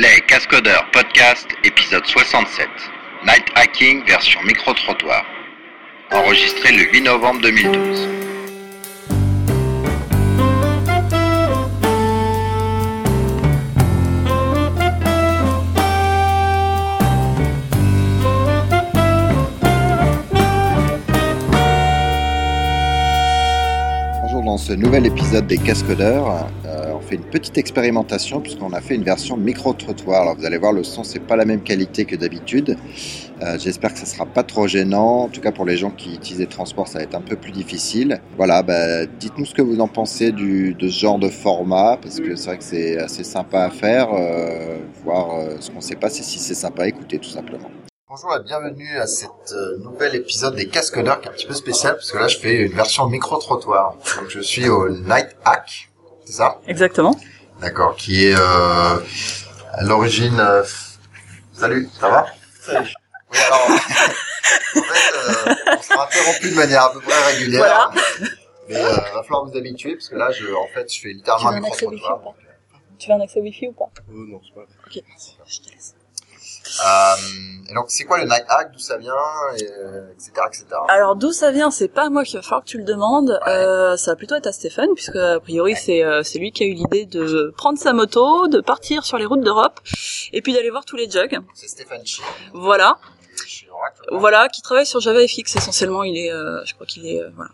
Les Cascodeurs Podcast, épisode 67. Night Hacking version micro-trottoir. Enregistré le 8 novembre 2012. Bonjour dans ce nouvel épisode des Cascodeurs. Fait une petite expérimentation puisqu'on a fait une version micro-trottoir. Alors vous allez voir, le son c'est pas la même qualité que d'habitude. Euh, J'espère que ça sera pas trop gênant. En tout cas pour les gens qui utilisent les transports, ça va être un peu plus difficile. Voilà, bah, dites-nous ce que vous en pensez du, de ce genre de format parce que c'est vrai que c'est assez sympa à faire. euh, voir euh, ce qu'on sait pas, c'est si c'est sympa à écouter tout simplement. Bonjour et bienvenue à cet nouvel épisode des Cascodeurs qui est un petit peu spécial parce que là je fais une version micro-trottoir. Donc je suis au Night Hack, c'est ça Exactement. D'accord, qui est euh, à l'origine... euh, Salut, ça va Salut. Oui alors, en fait, euh, on sera interrompu de manière à peu près régulière. Voilà. Mais euh, va falloir vous habituer parce que là, je, en fait, je fais littéralement un Tu veux un accès Wi-Fi micro-trottoir. Tu veux un accès Wi-Fi ou pas? non, c'est pas. Ok, je te laisse. Euh, et donc, c'est quoi le Night Hack D'où ça vient? Et, euh, Etc. etc. Alors d'où ça vient, c'est pas moi qui va falloir que tu le demandes, euh, ça va plutôt être à Stéphane, puisque a priori c'est euh, c'est lui qui a eu l'idée de prendre sa moto, de partir sur les routes d'Europe, et puis d'aller voir tous les jugs. C'est Stéphane Chi. Voilà, Oracle. voilà, qui travaille sur JavaFX essentiellement. Il est, euh, je crois qu'il est, euh, voilà,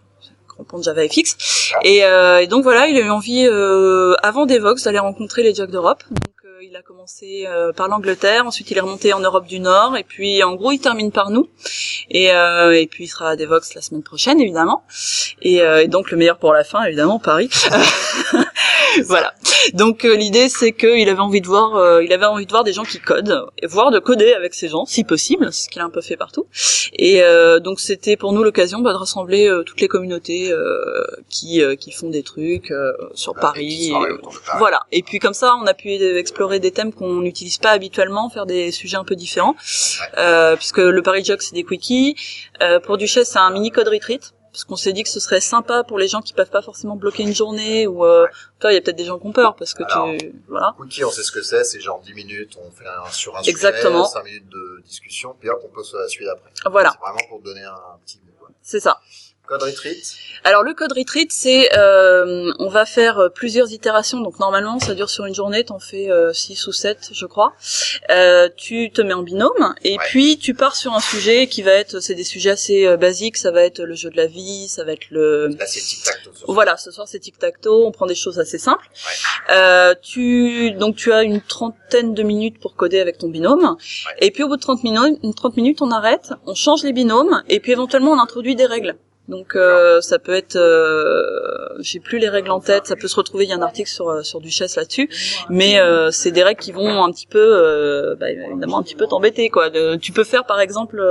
grand pont de JavaFX. Et, euh, et donc voilà, il a eu envie, euh, avant Devox, d'aller rencontrer les jugs d'Europe. Donc il a commencé euh, par l'Angleterre, ensuite il est remonté en Europe du Nord, et puis en gros il termine par nous. Et, euh, et puis il sera à Devox la semaine prochaine, évidemment. Et, euh, et donc le meilleur pour la fin, évidemment, Paris. voilà. Donc euh, l'idée c'est qu'il avait envie de voir, euh, il avait envie de voir des gens qui codent, et voir de coder avec ces gens, si possible, ce qu'il a un peu fait partout. Et euh, donc c'était pour nous l'occasion bah, de rassembler euh, toutes les communautés euh, qui euh, qui font des trucs euh, sur Paris. et- voilà. Et puis comme ça, on a pu explorer des thèmes qu'on n'utilise pas habituellement, faire des sujets un peu différents, euh, puisque le Paris Jog c'est des quickies. Euh, pour Duchesse, c'est un mini code retreat. Parce qu'on s'est dit que ce serait sympa pour les gens qui peuvent pas forcément bloquer une journée ou euh, toi il y a peut-être des gens qui ont peur parce que Alors, tu voilà Wiki, on sait ce que c'est, c'est genre 10 minutes, on fait un, sur un Exactement. sujet, 5 minutes de discussion, puis hop, on passe à la suite après. voilà C'est vraiment pour donner un petit goût. c'est ça Code Retreat, Alors le code retreat, c'est euh, on va faire euh, plusieurs itérations. Donc normalement, ça dure sur une journée, t'en fais 6 ou 7, je crois. Euh, tu te mets en binôme et Ouais. puis tu pars sur un sujet qui va être, c'est des sujets assez euh, basiques. Ça va être le jeu de la vie, ça va être le là c'est tic-tac. tout ça. voilà, ce soir c'est tic-tac-toe, on prend des choses assez simples. Euh, tu donc tu as une trentaine de minutes pour coder avec ton binôme. Et puis au bout de 30 minutes, 30 minutes, on arrête, on change les binômes et puis éventuellement on introduit des règles. Donc euh, ça peut être, euh, j'ai plus les règles en tête, ça peut se retrouver. Il y a un article sur euh, sur Duchesse là-dessus, mais euh, c'est des règles qui vont un petit peu, euh, bah, évidemment un petit peu t'embêter quoi. Tu peux faire par exemple,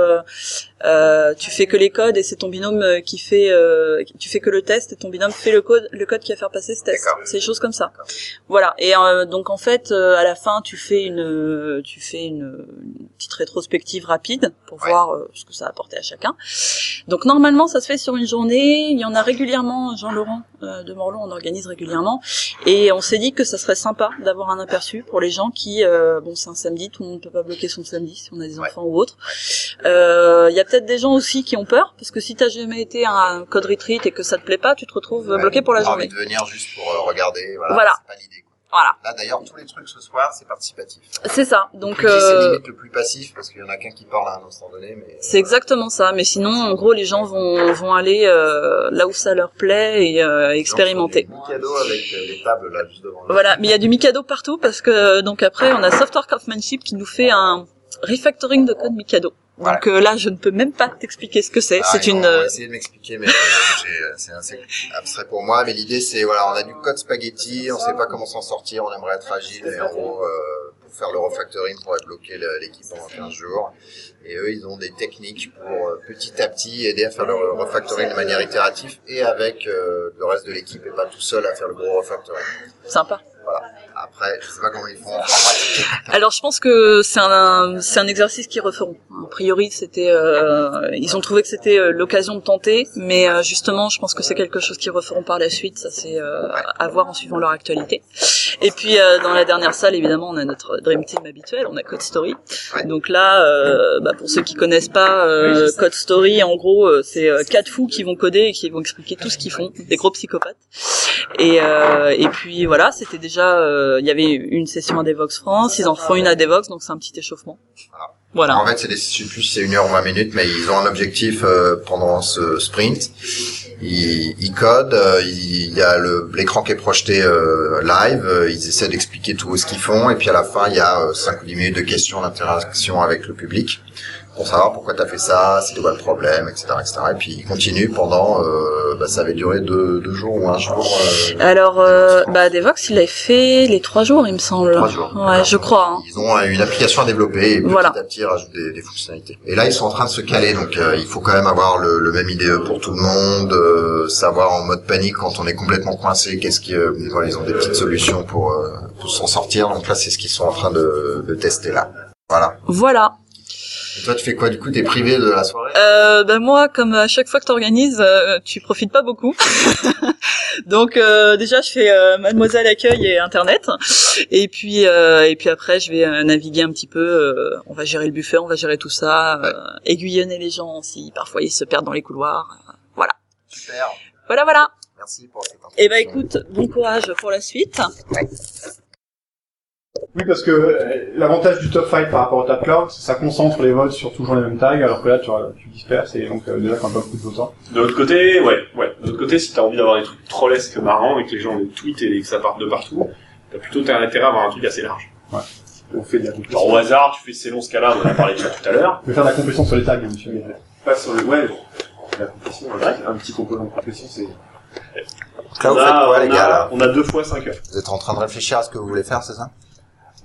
euh, euh, tu fais que les codes et c'est ton binôme euh, qui fait, euh, tu fais que le test et ton binôme fait le code, le code qui va faire passer ce test. C'est des choses comme ça. Voilà. Et euh, donc en fait, euh, à la fin, tu fais une, tu fais une, une petite rétrospective rapide pour Ouais. voir euh, ce que ça a apporté à chacun. Donc normalement, ça se fait sur une journée. Il y en a régulièrement. Jean-Laurent euh, de Morlon en organise régulièrement. Et on s'est dit que ça serait sympa d'avoir un aperçu pour les gens qui, euh, bon, c'est un samedi, tout le monde ne peut pas bloquer son samedi si on a des Ouais. enfants ou autre. Euh, Il y a peut-être des gens aussi qui ont peur parce que si t'as jamais été à un code retreat et que ça te plaît pas, tu te retrouves Ouais, bloqué pour la on journée. envie de venir juste pour euh, regarder, voilà. Voilà. C'est pas l'idée, quoi. Voilà, Là, d'ailleurs, tous les trucs ce soir, c'est participatif. c'est ça. Donc c'est euh, limite le plus passif parce qu'il y en a qu'un qui parle à un instant donné, mais. C'est exactement ça, mais sinon, en gros, les gens vont vont aller euh, là où ça leur plaît et euh, expérimenter. Mikado avec euh, les tables là juste devant nous. Voilà, mais il y a du Mikado partout parce que donc après, on a Software Craftsmanship qui nous fait un refactoring de code Mikado. Donc euh, là, je ne peux même pas t'expliquer ce que c'est. Ah, c'est une vont euh, essayer de m'expliquer, mais euh, euh, c'est assez abstrait pour moi. Mais l'idée, c'est voilà, on a du code spaghetti, on sait pas comment s'en sortir, on aimerait être agile, mais en gros, euh, pour faire le refactoring, pour bloquer le- l'équipe pendant 15 jours. Et eux, ils ont des techniques pour euh, petit à petit aider à faire le refactoring de manière itérative et avec euh, le reste de l'équipe et pas tout seul à faire le gros refactoring. sympa. Voilà. après, je sais pas comment ils font. Alors je pense que c'est un c'est un exercice qu'ils referont. A priori, c'était euh, ils ont trouvé que c'était euh, l'occasion de tenter, mais euh, justement, je pense que c'est quelque chose qu'ils referont par la suite. Ça c'est euh, à voir en suivant leur actualité. Et puis euh, dans la dernière salle, évidemment, on a notre Dream Team habituel, on a Code Story. Donc là, euh, bah, pour ceux qui connaissent pas euh, Code Story, en gros, c'est quatre fous qui vont coder et qui vont expliquer tout ce qu'ils font, des gros psychopathes. Et euh, et puis voilà, c'était déjà, euh, il y avait une session à Devox France, ils en font une à Devox, donc c'est un petit échauffement. Voilà. En fait, c'est des, je sais plus c'est une heure ou 20 minutes, mais ils ont un objectif euh, pendant ce sprint. Ils, ils codent, euh, il y a le- l'écran qui est projeté euh, live, euh, ils essaient d'expliquer tout ce qu'ils font, et puis à la fin, il y a euh, 5 ou 10 minutes de questions, d'interaction avec le public, pour savoir pourquoi tu as fait ça, c'est quoi le problème, etc. etc. Et puis ils continuent pendant, euh, bah, ça avait duré deux, deux jours ou un jour. euh, Alors, euh, bah Devox, il a fait les trois jours, il me semble. Trois jours. Ouais, je crois. hein. Ils ont une application à développer et petit Voilà. à petit rajoutent des, des fonctionnalités. Et là ils sont en train de se caler, donc euh, il faut quand même avoir le, le même IDE pour tout le monde, euh, savoir en mode panique quand on est complètement coincé, qu'est-ce qui, euh, voilà, ils ont des petites solutions pour, euh, pour s'en sortir. Donc là c'est ce qu'ils sont en train de, de tester là. Voilà. Voilà. Et toi tu fais quoi du coup T'es privé de la soirée? Euh, ben moi, comme à chaque fois que t'organises, euh, tu profites pas beaucoup. Donc euh, déjà, je fais euh, Mademoiselle accueil et Internet, et puis euh, et puis après, je vais euh, naviguer un petit peu. euh, on va gérer le buffet, on va gérer tout ça, euh, aiguillonner les gens si parfois ils se perdent dans les couloirs. voilà, Super. voilà, voilà. Merci pour cette Et ben écoute, bon courage pour la suite. Oui, parce que euh, l'avantage du top 5 par rapport au top cloud, c'est que ça concentre les votes sur toujours les mêmes tags, alors que là, tu, tu disperses, et donc euh, déjà, quand pas beaucoup de votants. De l'autre côté, ouais, ouais. De l'autre côté, si t'as envie d'avoir des trucs trollesques marrants et que les gens les tweetent et que ça parte de partout, t'as plutôt intérêt à avoir un truc assez large. On fait de la Genre compétition. au hasard, tu fais ces longs scala, on en a parlé de ça tout à l'heure. On peut faire de la compétition sur les tags, hein, monsieur. Pas sur le, ouais, la compétition, ouais, un petit composant de compétition, c'est... Là vous On a- faites quoi les on gars a- là On a deux fois 5 heures. Vous êtes en train de réfléchir à ce que vous voulez faire, c'est ça?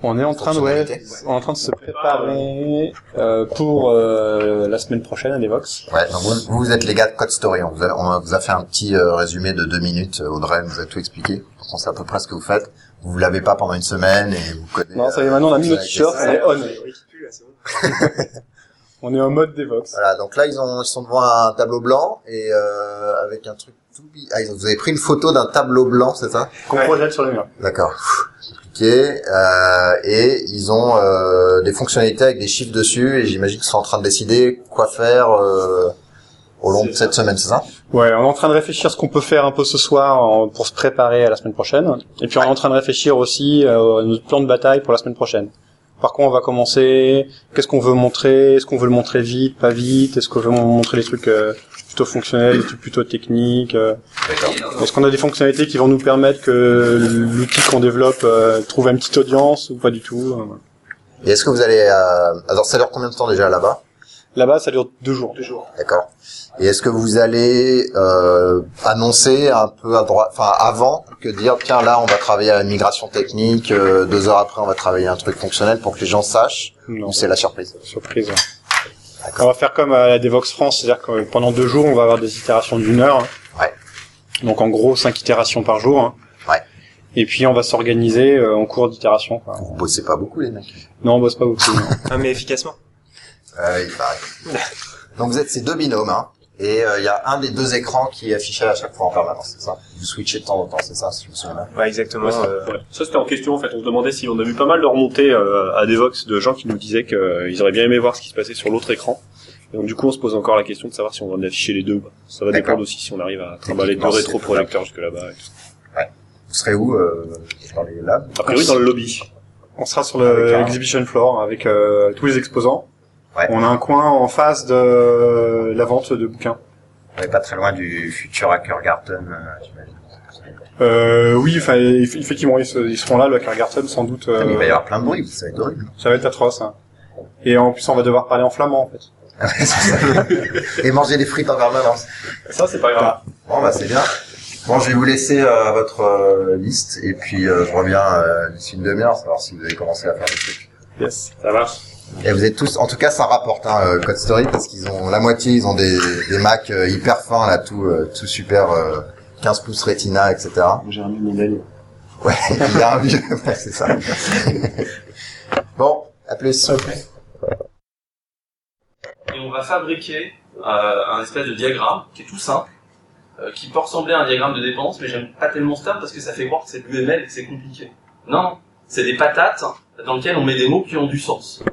On est en train de, ouais, en train de se préparer euh, pour euh, la semaine prochaine à Devox. Ouais, donc vous, vous êtes les gars de Code Story. On vous a, on vous a fait un petit euh, résumé de deux minutes. Audrey nous a tout expliqué. On sait à peu près ce que vous faites. Vous ne l'avez pas pendant une semaine et vous codez. Non, ça y est, euh, maintenant on a mis t-shirts, des- on est on. On est en mode Devox. Voilà, donc là ils ont ils sont devant un tableau blanc et euh, avec un truc tout ah ils ont, vous avez pris une photo d'un tableau blanc, c'est ça? Qu'on projette sur le mur. D'accord. Euh, et ils ont euh, des fonctionnalités avec des chiffres dessus et j'imagine qu'ils sont en train de décider quoi faire euh, au long de cette semaine, c'est ça? Ouais, on est en train de réfléchir ce qu'on peut faire un peu ce soir pour se préparer à la semaine prochaine. Et puis on est en train de réfléchir aussi à notre plan de bataille pour la semaine prochaine. Par quoi on va commencer? Qu'est-ce qu'on veut montrer? Est-ce qu'on veut le montrer vite, pas vite? Est-ce qu'on veut montrer les trucs euh, plutôt fonctionnels, des trucs plutôt techniques euh? D'accord. Est-ce qu'on a des fonctionnalités qui vont nous permettre que l'outil qu'on développe euh, trouve une petite audience ou pas du tout euh? Et est-ce que vous allez euh, alors ça dure combien de temps déjà là-bas? Là-bas, ça dure deux jours. D'accord. Et est-ce que vous allez euh, annoncer un peu à droite, enfin avant que dire tiens là on va travailler à une migration technique, euh, deux heures après on va travailler un truc fonctionnel pour que les gens sachent Non. ou c'est la surprise Surprise. ouais. On va faire comme à la Devox France, c'est-à-dire que pendant deux jours, on va avoir des itérations d'une heure. Ouais. Donc en gros, cinq itérations par jour. hein. Ouais. Et puis on va s'organiser euh, en cours d'itération. quoi. Vous bossez pas beaucoup les mecs. Non, on bosse pas beaucoup. non. Ah, mais efficacement. Euh, il paraît. Donc vous êtes ces deux binômes hein, et euh, il y a un des deux écrans qui est affiché à chaque fois en permanence, c'est ça Vous switchez de temps en temps, c'est ça si je me souviens bien Ouais, exactement. Ouais, euh, ouais. Ça c'était en question en fait, on se demandait si on a vu pas mal de remontées euh, à Devox de gens qui nous disaient qu'ils auraient bien aimé voir ce qui se passait sur l'autre écran. Et donc du coup on se pose encore la question de savoir si on va en afficher les deux ou pas. Ça va dépendre aussi si on arrive à trimballer deux rétroprojecteurs jusque là-bas. et tout. Vous serez où euh, dans les labs? A priori dans le lobby. On sera sur Avec le un- exhibition floor avec euh, tous les exposants. Ouais. On a un coin en face de la vente de bouquins. On est pas très loin du futur Hacker Garden, euh, j'imagine. Euh, oui, enfin, eff- effectivement, ils, se- ils seront là, le Cargarten, sans doute. euh, Il va y avoir plein de bruit, ça va être horrible. ça va être atroce. hein. Et en plus, on va devoir parler en flamand, en fait. C'est ça. et manger des frites en permanence. Ça c'est pas grave. Bon bah c'est bien. Bon, je vais vous laisser euh, votre euh, liste et puis euh, je reviens euh, d'ici une demi-heure savoir si vous avez commencé à faire des trucs. Yes. Ça marche. Et vous êtes tous, en tout cas, ça rapporte hein, euh, Code Story parce qu'ils ont la moitié, ils ont des, des Mac euh, hyper fins là, tout, euh, tout super, euh, 15 pouces Retina, etc. J'ai un médaille. Ouais, il y a un vieux, ouais, c'est ça. bon, à plus. Et on va fabriquer euh, un espèce de diagramme qui est tout simple, euh, qui peut ressembler à un diagramme de dépense, mais j'aime pas tellement ce terme parce que ça fait voir que c'est de l'UML et que c'est compliqué. Non, non, c'est des patates dans lesquelles on met des mots qui ont du sens.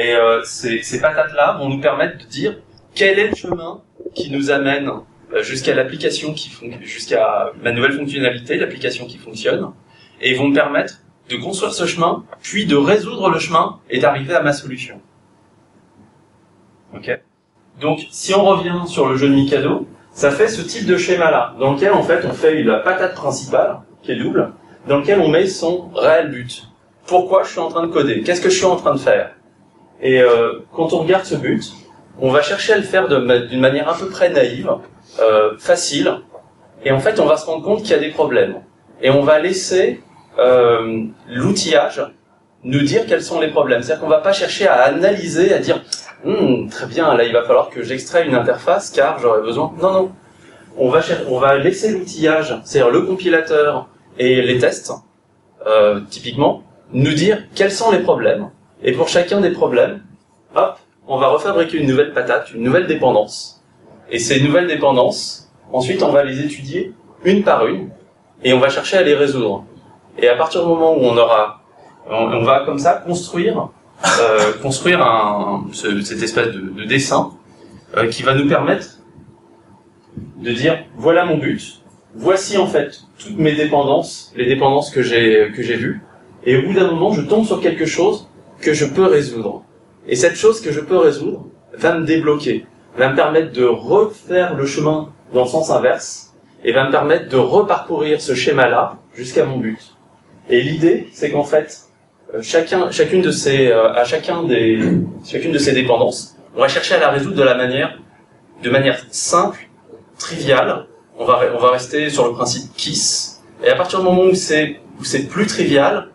Et euh, ces, patates-là vont nous permettre de dire quel est le chemin qui nous amène euh, jusqu'à l'application qui jusqu'à ma nouvelle fonctionnalité, l'application qui fonctionne, et vont me permettre de construire ce chemin, puis de résoudre le chemin et d'arriver à ma solution. Ok? Donc, si on revient sur le jeu de Mikado, ça fait ce type de schéma-là, dans lequel en fait on fait la patate principale, qui est double, dans lequel on met son réel but. Pourquoi je suis en train de coder? Qu'est-ce que je suis en train de faire? Et euh, quand on regarde ce but, on va chercher à le faire d'une manière à peu près naïve, euh, facile, et en fait on va se rendre compte qu'il y a des problèmes. Et on va laisser euh, l'outillage nous dire quels sont les problèmes. C'est-à-dire qu'on va pas chercher à analyser, à dire Hmm, très bien, là il va falloir que j'extrais une interface car j'aurais besoin. Non, non. On va, on va laisser l'outillage, c'est-à-dire le compilateur et les tests, euh, typiquement, nous dire quels sont les problèmes. Et pour chacun des problèmes, hop, on va refabriquer une nouvelle patate, une nouvelle dépendance. Et ces nouvelles dépendances, ensuite on va les étudier une par une et on va chercher à les résoudre. Et à partir du moment où on aura, on, va comme ça construire euh, construire un, ce- cette espèce de, de dessin euh, qui va nous permettre de dire voilà mon but, voici en fait toutes mes dépendances, les dépendances que j'ai que j'ai vues, et au bout d'un moment je tombe sur quelque chose que je peux résoudre. Et cette chose que je peux résoudre va me débloquer, va me permettre de refaire le chemin dans le sens inverse, et va me permettre de reparcourir ce schéma-là jusqu'à mon but. Et l'idée, c'est qu'en fait, euh, chacun, chacune de ces, euh, à chacun des, chacune de ces dépendances, on va chercher à la résoudre de la manière, de manière simple, triviale. On va, on va rester sur le principe KISS. Et à partir du moment où c'est, où c'est plus trivial,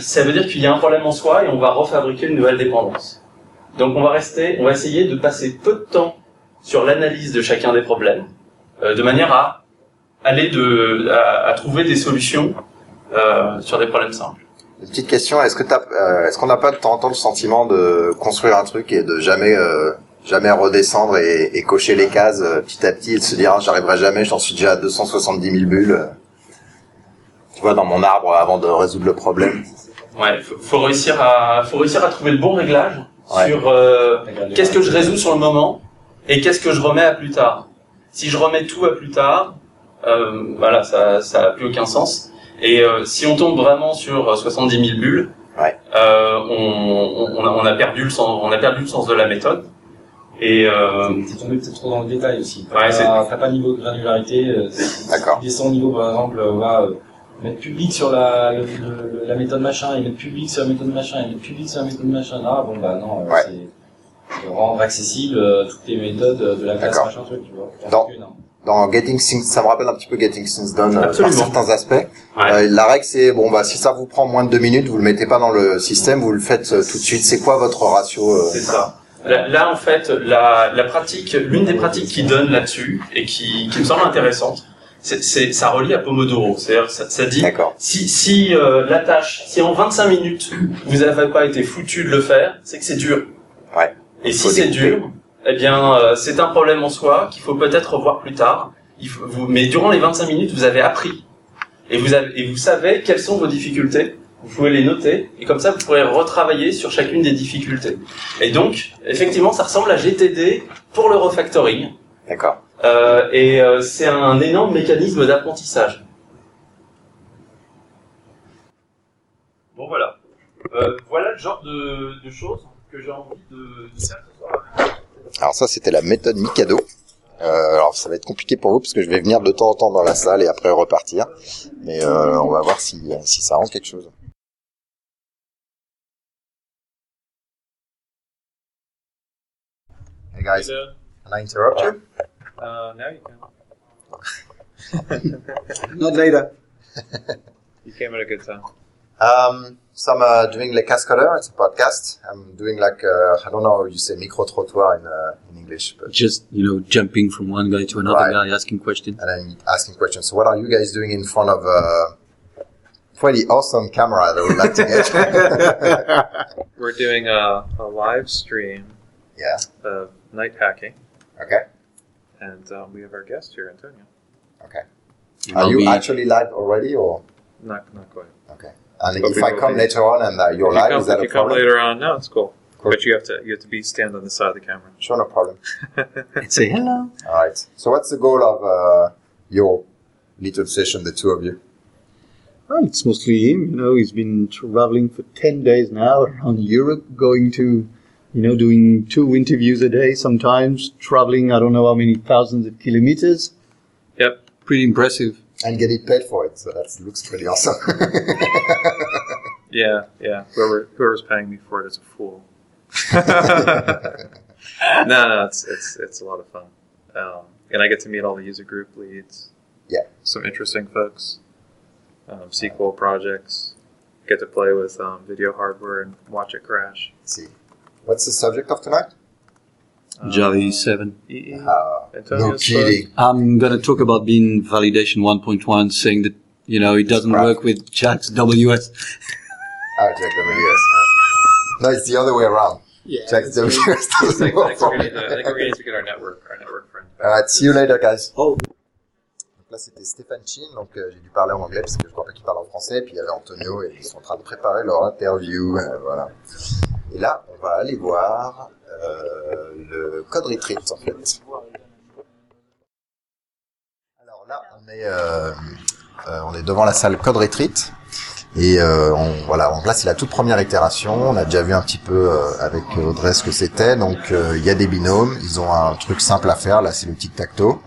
ça veut dire qu'il y a un problème en soi et on va refabriquer une nouvelle dépendance. Donc on va rester, on va essayer de passer peu de temps sur l'analyse de chacun des problèmes, euh, de manière à aller à, trouver des solutions euh, sur des problèmes simples. Une petite question, est-ce euh, qu'on n'a pas de temps en temps le sentiment de construire un truc et de jamais, jamais redescendre et, et cocher les cases petit à petit et de se dire, ah, j'arriverai jamais, j'en suis déjà à 270 000 bulles. Tu vois, dans mon arbre avant de résoudre le problème. Ouais, faut, faut réussir à, faut réussir à trouver le bon réglage Ouais. sur euh, qu'est-ce que je résous sur le moment et qu'est-ce que je remets à plus tard. Si je remets tout à plus tard, euh, voilà, ça, ça a plus aucun sens. Et euh, si on tombe vraiment sur 70 000 bulles, Ouais. euh, on, on, a, on a perdu le sens, on a perdu le sens de la méthode. Et euh, T'es tombé peut-être trop dans le détail aussi. Ouais, T'as c'est- pas- pas de niveau de granularité. euh, si D'accord. tu descends au niveau, par exemple, euh, mettre public sur la, le- le- la méthode machin, et mettre public sur la méthode machin, et mettre public sur la méthode machin. Ah bon bah non, euh, Ouais. c'est de rendre accessible euh, toutes les méthodes de la classe machin truc, tu vois. Dans- Que non. Dans Getting Things, ça me rappelle un petit peu Getting Things Done euh, par certains aspects. Ouais. Euh, la règle c'est bon bah si ça vous prend moins de deux minutes, vous le mettez pas dans le système, vous le faites euh, tout de suite. C'est quoi votre ratio euh, C'est ça. Là, là, en fait, la, la pratique, l'une des pratiques qui donne là-dessus et qui, qui me semble intéressante, c'est, ça relie à Pomodoro. C'est-à-dire, ça, ça dit, si, si euh, la tâche, si en 25 minutes vous n'avez pas été foutu de le faire, c'est que c'est dur. Ouais. Et si c'est dur, eh bien, euh, c'est un problème en soi qu'il faut peut-être revoir plus tard. Il faut, vous, mais durant les 25 minutes, vous avez appris et vous avez, et vous savez quelles sont vos difficultés. Vous pouvez les noter et comme ça, vous pourrez retravailler sur chacune des difficultés. Et donc, effectivement, ça ressemble à GTD pour le refactoring. D'accord. Euh, et euh, c'est un énorme mécanisme d'apprentissage. Bon voilà. Euh, voilà le genre de, de choses que j'ai envie de, de faire ce soir. Alors ça, c'était la méthode Mikado. Euh, alors ça va être compliqué pour vous parce que je vais venir de temps en temps dans la salle et après repartir. Mais euh, on va voir si, si ça rend quelque chose. Hey guys, can I interrupt you? Uh, now you can. Not later. You came at a good time. Um, so I'm uh, doing Le Cascadeur. It's a podcast. I'm doing like uh, I don't know how you say micro trottoir in uh, in English, but Just, you know, jumping from one guy to another Right. guy, asking questions. and I'm asking questions. So what are you guys doing in front of a pretty awesome camera that I would like to get. We're doing a, a live stream yeah. of night hacking, Okay. And um, we have our guest here, Antonio. Okay. I'll Are you be- actually live already, or Not not quite. okay? And But if I come be. later on and uh, you're if you live, come, is that if a you come later on, no, it's cool. Cool. But you have to you have to be stand on the side of the camera. Sure, no problem. Say hello. All right. So, what's the goal of uh, your little session, the two of you? Well, it's mostly him. You know, he's been traveling for 10 days now around Europe, going to, you know, doing two interviews a day sometimes, traveling I don't know how many thousands of kilometers. Yep. Pretty impressive. And get it paid for it. So that looks pretty awesome. Yeah, yeah. Whoever whoever's paying me for it is a fool. no, no, it's it's it's a lot of fun, um, and I get to meet all the user group leads. Yeah. Some interesting folks. Um, SQL projects. Get to play with um, video hardware and watch it crash. See. What's the subject of tonight? Um, Java 7. EE. Uh, no Antonio's kidding. I'm going to talk about being validation 1.1, saying that, you know, it doesn't Right. work with Jack's WS. Ah, Jack WS. No, it's the other way around. Yeah. Jack WS I doesn't work I think we're going to get our network, our network friend. Alright, see you later, guys. Oh. Donc là, c'était Stéphane Chin, donc euh, j'ai dû parler en anglais parce que je crois pas qu'il parle en français. Puis il y avait Antonio et ils sont en train de préparer leur interview. euh, voilà. Et là, on va aller voir euh, le code retreat en fait. Alors là, on est, euh, euh, on est devant la salle code retreat. Et euh, on, voilà, donc là c'est la toute première itération. On a déjà vu un petit peu euh, avec Audrey ce que c'était. Donc euh, il y a des binômes. Ils ont un truc simple à faire. Là c'est le tic tac toe.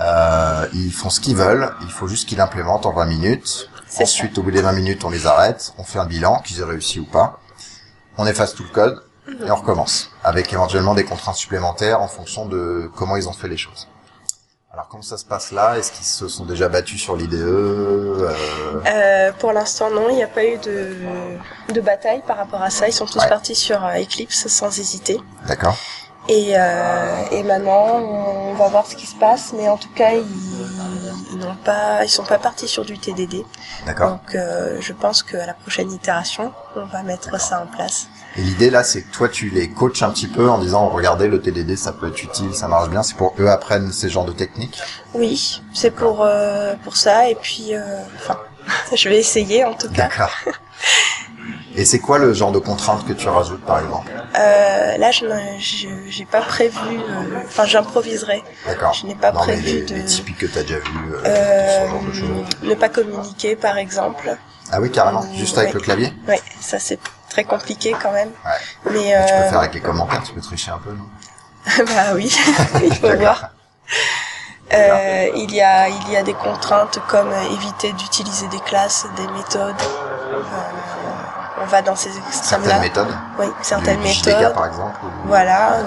Euh, ils font ce qu'ils veulent. Il faut juste qu'ils l'implémentent en 20 minutes. Ensuite, au bout des 20 minutes, on les arrête. On fait un bilan, qu'ils aient réussi ou pas. On efface tout le code et on recommence avec éventuellement des contraintes supplémentaires en fonction de comment ils ont fait les choses. Alors comment ça se passe là? Est-ce qu'ils se sont déjà battus sur l'IDE euh, Euh, pour l'instant, non, il n'y a pas eu de, de bataille par rapport à ça. Ils sont tous Ouais. partis sur euh, Eclipse sans hésiter. D'accord. Et, euh, et maintenant, on va voir ce qui se passe. Mais en tout cas, ils, ils n'ont pas, ils sont pas partis sur du TDD. D'accord. Donc, euh, je pense qu'à la prochaine itération, on va mettre ça en place. Et l'idée là, c'est que toi, tu les coaches un petit peu en disant, regardez, le TDD, ça peut être utile, ça marche bien. C'est pour eux apprennent ces genres de techniques? Oui, c'est pour euh, pour ça. Et puis, euh, enfin, je vais essayer en tout cas. D'accord. Et c'est quoi le genre de contraintes que tu rajoutes, par exemple Euh, là, je n'ai- pas prévu. euh, Enfin, j'improviserai. D'accord. Je n'ai pas non, mais prévu les, de- les typiques que tu as déjà vus, euh, Euh, ce genre de choses. ne pas communiquer, par exemple. Ah oui, carrément. Juste avec ouais. le clavier Oui, ça c'est très compliqué quand même. Ouais. Mais Mais Tu peux euh, faire avec les commentaires, tu peux tricher un peu, non bah oui, il faut voir. Euh, il y a il y a des contraintes comme éviter d'utiliser des classes, des méthodes. Euh, on va dans ces extrêmes-là. Certaines méthodes Oui, certaines du, du JDK, méthodes. par exemple ou- Voilà. Euh,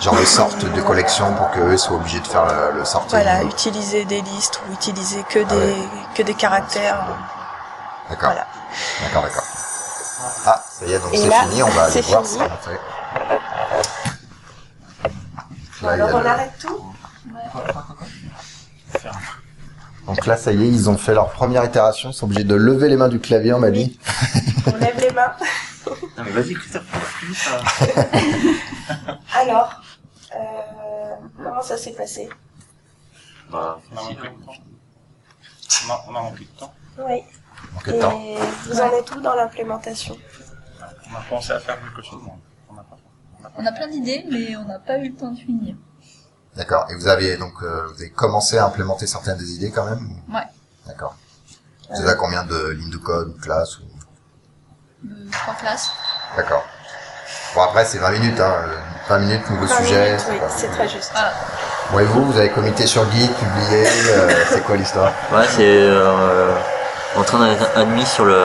Genre le sort de collection pour qu'eux soient obligés de faire le, le sorting. voilà, utiliser des listes ou utiliser que Ah des que des caractères. D'accord. Voilà. D'accord, d'accord. Ah, ça y est, donc c'est fini, on va aller voir ce fini. qu'on a fait. Alors on le- arrête tout? Donc là, ça y est, ils ont fait leur première itération, ils sont obligés de lever les mains du clavier, on m'a dit. On lève les mains. Non, mais vas-y, Christophe. Alors, euh, comment ça s'est passé? Bah, On a manqué de temps. On a, on a manqué de temps. Oui. Temps vous en êtes où dans l'implémentation? On a commencé à faire quelque chose. mais On n'a pas on n'a pas On a plein d'idées, mais on n'a pas eu le temps de finir. D'accord. Et vous avez donc euh, vous avez commencé à implémenter certaines des idées quand même ou- Ouais. D'accord. Vous avez combien de lignes de code ou classes ou... De trois classes. D'accord. Bon après c'est 20 minutes, hein. euh, 20 minutes, nouveau 20 sujet. minutes, oui, c'est très juste. Voilà. Bon et vous, vous avez comité sur Git, publié, euh, c'est quoi l'histoire Ouais, c'est euh, en train d'être admis sur le,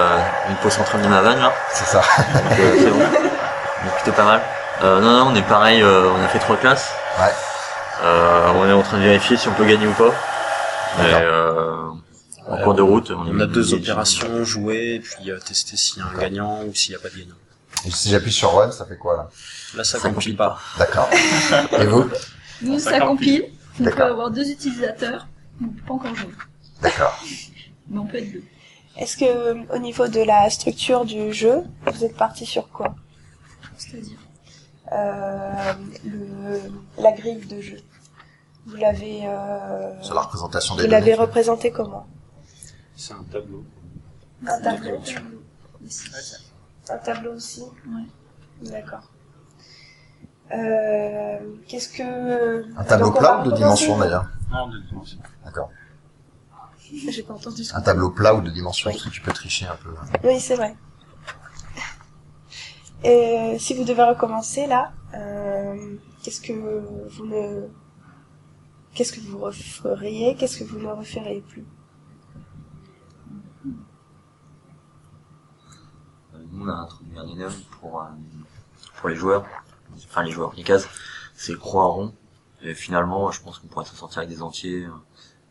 une pause centrale de ma vanne là. C'est ça. Donc euh, c'est bon. Donc plutôt pas mal. Euh, non, non, on est pareil, euh, on a fait trois classes. Ouais. Euh, on est en train de vérifier si on peut gagner ou pas. Mais euh, en cours de route, on, On a deux opérations, jouer, et puis euh, tester s'il y a un gagnant ou s'il n'y a pas de gagnant. Et si j'appuie sur Run, ça fait quoi là? Là, ça Ça compile compile pas. D'accord. Et vous? Nous, Ça ça compile. On peut avoir deux utilisateurs. mais On peut pas encore jouer. D'accord. Mais on peut être deux. Est-ce que au niveau de la structure du jeu, vous êtes parti sur quoi? C'est-à-dire? Euh, La grille de jeu. Vous l'avez. Euh, Sur la représentation des Vous l'avez représenté comment? C'est un tableau. Un tableau. aussi. Un tableau aussi? Ouais. D'accord. Euh, Qu'est-ce que. Un tableau Donc, plat ou de dimension d'ailleurs Non, de dimension. D'accord. J'ai pas entendu ce Un tableau plat ou de dimension, Oui. parce que tu peux tricher un peu. Oui, c'est vrai. Et si vous devez recommencer là, euh, qu'est-ce que vous ne, qu'est-ce que vous referiez, qu'est-ce que vous ne referiez plus? Nous, on a introduit un énum pour, euh, pour les joueurs, enfin les joueurs, les cases, c'est croix rond. Et finalement, je pense qu'on pourrait s'en sortir avec des entiers, euh,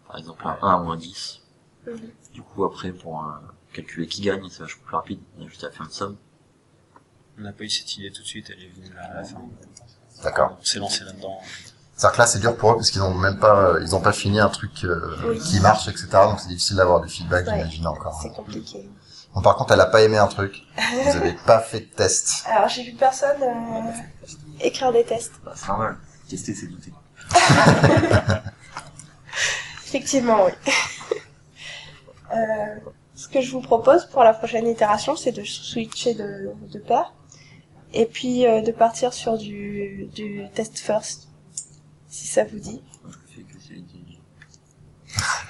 par exemple un 1 ou un 10. Mhm. Du coup, après, pour euh, calculer qui gagne, c'est vachement plus rapide. Y a juste à faire une somme. On n'a pas eu cette idée tout de suite, elle est venue à la fin. D'accord. On s'est lancé là-dedans. C'est-à-dire que là, c'est dur pour eux parce qu'ils ont même pas, ils ont pas fini un truc euh, Oui. qui marche, etc. Donc c'est difficile d'avoir du feedback, Ouais. j'imagine encore. C'est compliqué. Bon, par contre, elle a pas aimé un truc. Vous avez pas fait de test. Alors j'ai vu personne euh, écrire des tests. Bah, c'est normal. Tester, c'est douter. Effectivement, oui. Euh, ce que je vous propose pour la prochaine itération, c'est de switcher de, de paire et puis euh, de partir sur du, du test first, si ça vous dit.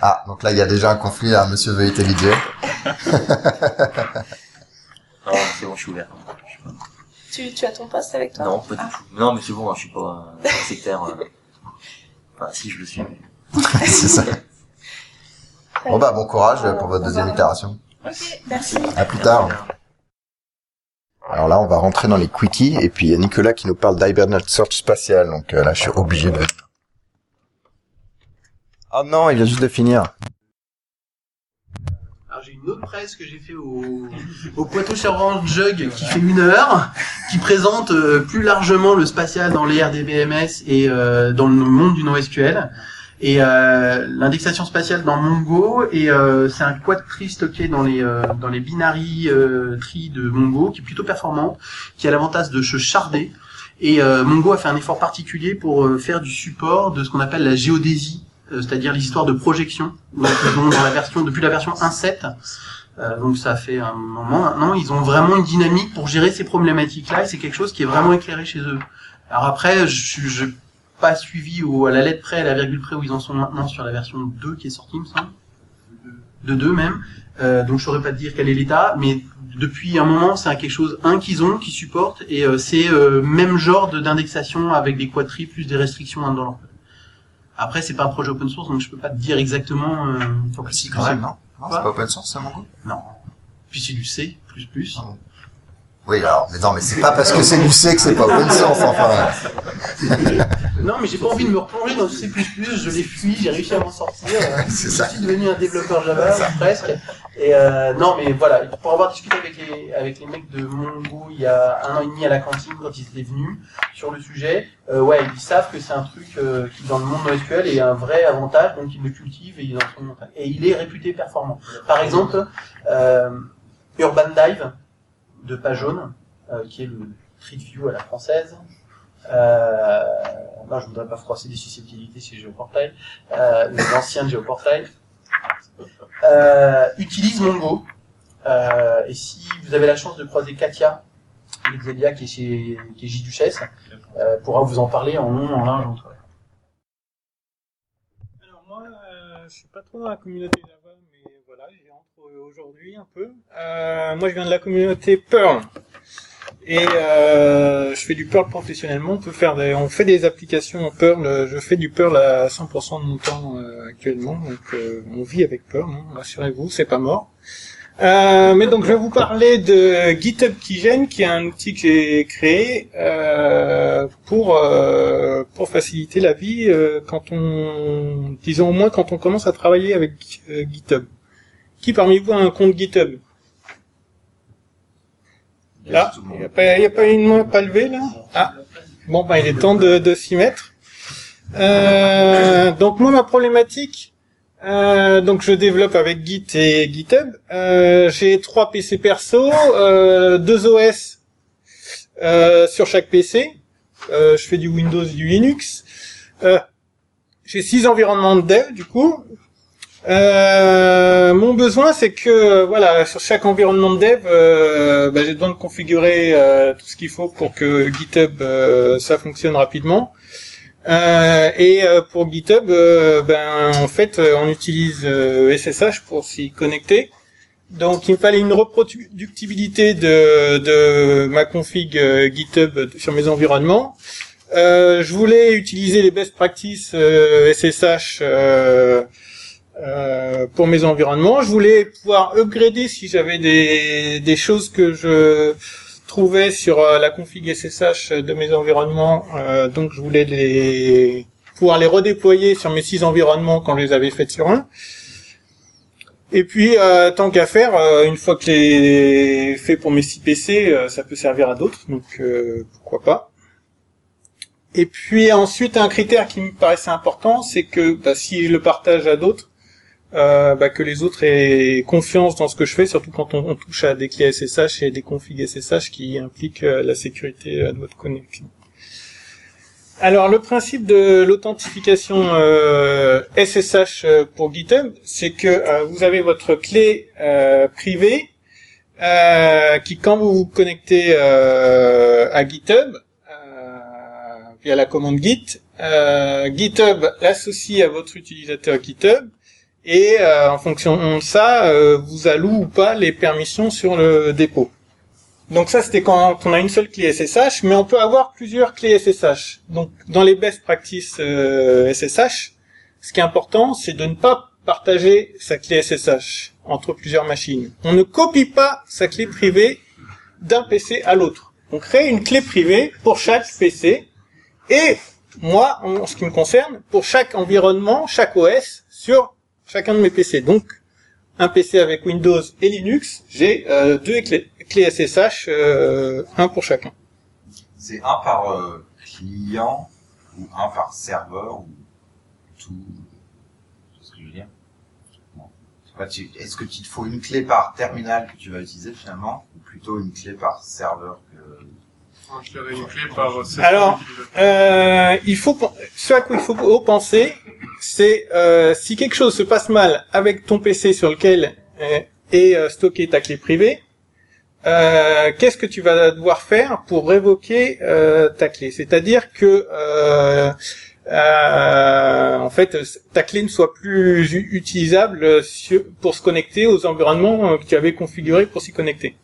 Ah, donc là, il y a déjà un conflit là, monsieur veut intelliger. Non, c'est bon, je suis ouvert. Tu, tu as ton poste avec toi Non, pas du Ah. tout. Non, mais c'est bon, hein, je suis pas euh, sectaire. euh. Enfin, si, je le suis. mais- c'est ça. Bon bah, bon courage pour votre deuxième itération. Ok, merci. À plus tard. Alors là, on va rentrer dans les quickies, et puis il y a Nicolas qui nous parle d'Hibernate Search Spatial, donc euh, là, je suis obligé de... Oh non, il vient juste de finir. Alors j'ai une autre presse que j'ai fait au, au Poitou Charentes Jug qui fait une heure, qui présente euh, plus largement le spatial dans les RDBMS et euh, dans le monde du NoSQL. Et euh, l'indexation spatiale dans Mongo, et euh, c'est un quad tree stocké dans les euh, dans les binary euh, trees de Mongo, qui est plutôt performant, qui a l'avantage de se charder. Et Mongo a fait un effort particulier pour faire du support de ce qu'on appelle la géodésie, c'est-à-dire l'histoire de projection. Donc, dans la version depuis la version 1.7. Euh, donc ça fait un moment maintenant, ils ont vraiment une dynamique pour gérer ces problématiques-là et c'est quelque chose qui est vraiment éclairé chez eux. Alors après, je je pas suivi au, à la lettre près, à la virgule près où ils en sont maintenant sur la version 2 qui est sortie, il me semble. De 2 même. Euh, donc je saurais pas te dire quel est l'état, mais depuis un moment, c'est quelque chose, un qu'ils ont, qu'ils supportent, et euh, c'est euh, même genre de- d'indexation avec des quadris plus des restrictions indolentes. Après, c'est pas un projet open source, donc je peux pas te dire exactement. Euh, Si, quand même, non? Non, c'est pas open source, ça, Mongo Non. Puis c'est du C, plus plus. Oui, alors, mais non, mais c'est pas parce que c'est du C que c'est pas source, enfin. Non, mais j'ai pas envie de me replonger dans C++, je l'ai fui, j'ai réussi à m'en sortir. C'est je ça. suis devenu un développeur Java, presque. Et euh, non, mais voilà, pour avoir discuté avec les, avec les mecs de Mongo il y a un an et demi à la cantine quand ils étaient venus sur le sujet, euh, ouais, ils savent que c'est un truc euh, qui dans le monde NoSQL est un vrai avantage, donc ils le cultivent et ils en sont Et il est réputé performant. Par exemple, euh, Urban Dive de Page Jaune, euh, qui est le Street à la française, euh, non, je voudrais pas froisser des susceptibilités chez GeoPortail, euh, les GeoPortail, euh, utilise Mongo. Euh, et si vous avez la chance de croiser Katia, Xelia qui est chez qui J Duchesse, pourra vous en parler en long, en large, en travers. Alors moi, je suis pas trop dans la communauté mais voilà, j'y entre aujourd'hui un peu. Euh, moi, je viens de la communauté Perl. Et euh, je fais du Perl professionnellement. On peut faire des, on fait des applications en Perl. Je fais du Perl à 100% de mon temps euh, actuellement. Donc euh, on vit avec Perl. Hein, Rassurez-vous, c'est pas mort. Euh, mais donc je vais vous parler de GitHub Keygen, qui est un outil que j'ai créé euh, pour pour faciliter la vie quand on, disons au moins quand on commence à travailler avec GitHub. Qui parmi vous a un compte GitHub Là, il n'y a pas, y a pas une main pas levée là Ah, bon ben il est temps de, de s'y mettre. Euh, donc moi ma problématique, Euh, donc je développe avec Git et GitHub. Euh, j'ai trois PC perso, euh, deux OS euh, sur chaque PC. Euh, je fais du Windows, du Linux. Euh, j'ai six environnements de dev du coup. Euh, mon besoin, c'est que voilà, sur chaque environnement de dev, euh, bah, j'ai besoin de configurer euh, tout ce qu'il faut pour que GitHub ça fonctionne rapidement. Et pour GitHub, ben en fait, on utilise SSH pour s'y connecter. Donc, il me fallait une reproductibilité de, ma config GitHub sur mes environnements. Je voulais utiliser les best practices SSH euh, pour mes environnements. Je voulais pouvoir upgrader si j'avais des, des choses que je trouvais sur euh, la config SSH de mes environnements. Euh, donc, je voulais les pouvoir les redéployer sur mes six environnements quand je les avais faites sur un. Et puis, euh, tant qu'à faire, euh, une fois que les fait pour mes 6 PC, euh, ça peut servir à d'autres, donc euh, pourquoi pas. Et puis ensuite, un critère qui me paraissait important, c'est que bah, si je le partage à d'autres, euh, bah, que les autres aient confiance dans ce que je fais, surtout quand on, touche à des clés SSH et des configs SSH qui impliquent euh, la sécurité euh, de votre connexion. Alors le principe de l'authentification euh, SSH euh, pour GitHub, c'est que euh, vous avez votre clé euh, privée euh, qui, quand vous vous connectez euh, à GitHub euh, via la commande Git, euh, GitHub l'associe à votre utilisateur GitHub et euh, en fonction de ça, euh, vous alloue ou pas les permissions sur le dépôt. Donc ça, c'était quand on a une seule clé SSH, mais on peut avoir plusieurs clés SSH. Donc dans les best practices euh, SSH, ce qui est important, c'est de ne pas partager sa clé SSH entre plusieurs machines. On ne copie pas sa clé privée d'un PC à l'autre. On crée une clé privée pour chaque PC et moi, en ce qui me concerne, pour chaque environnement, chaque OS sur chacun de mes PC. Donc un PC avec Windows et Linux, j'ai euh, deux clés, SSH, euh, un pour chacun. C'est un par euh, client ou un par serveur ou tout. Ce que je Est-ce que tu te faut une clé par terminal que tu vas utiliser finalement ou plutôt une clé par serveur que... Je dirais une clé Alors, euh, il faut ce à quoi il faut penser, c'est euh, si quelque chose se passe mal avec ton PC sur lequel euh, est euh, stockée ta clé privée, euh, qu'est-ce que tu vas devoir faire pour révoquer euh, ta clé? C'est-à-dire que euh, euh, en fait ta clé ne soit plus utilisable pour se connecter aux environnements que tu avais configurés pour s'y connecter.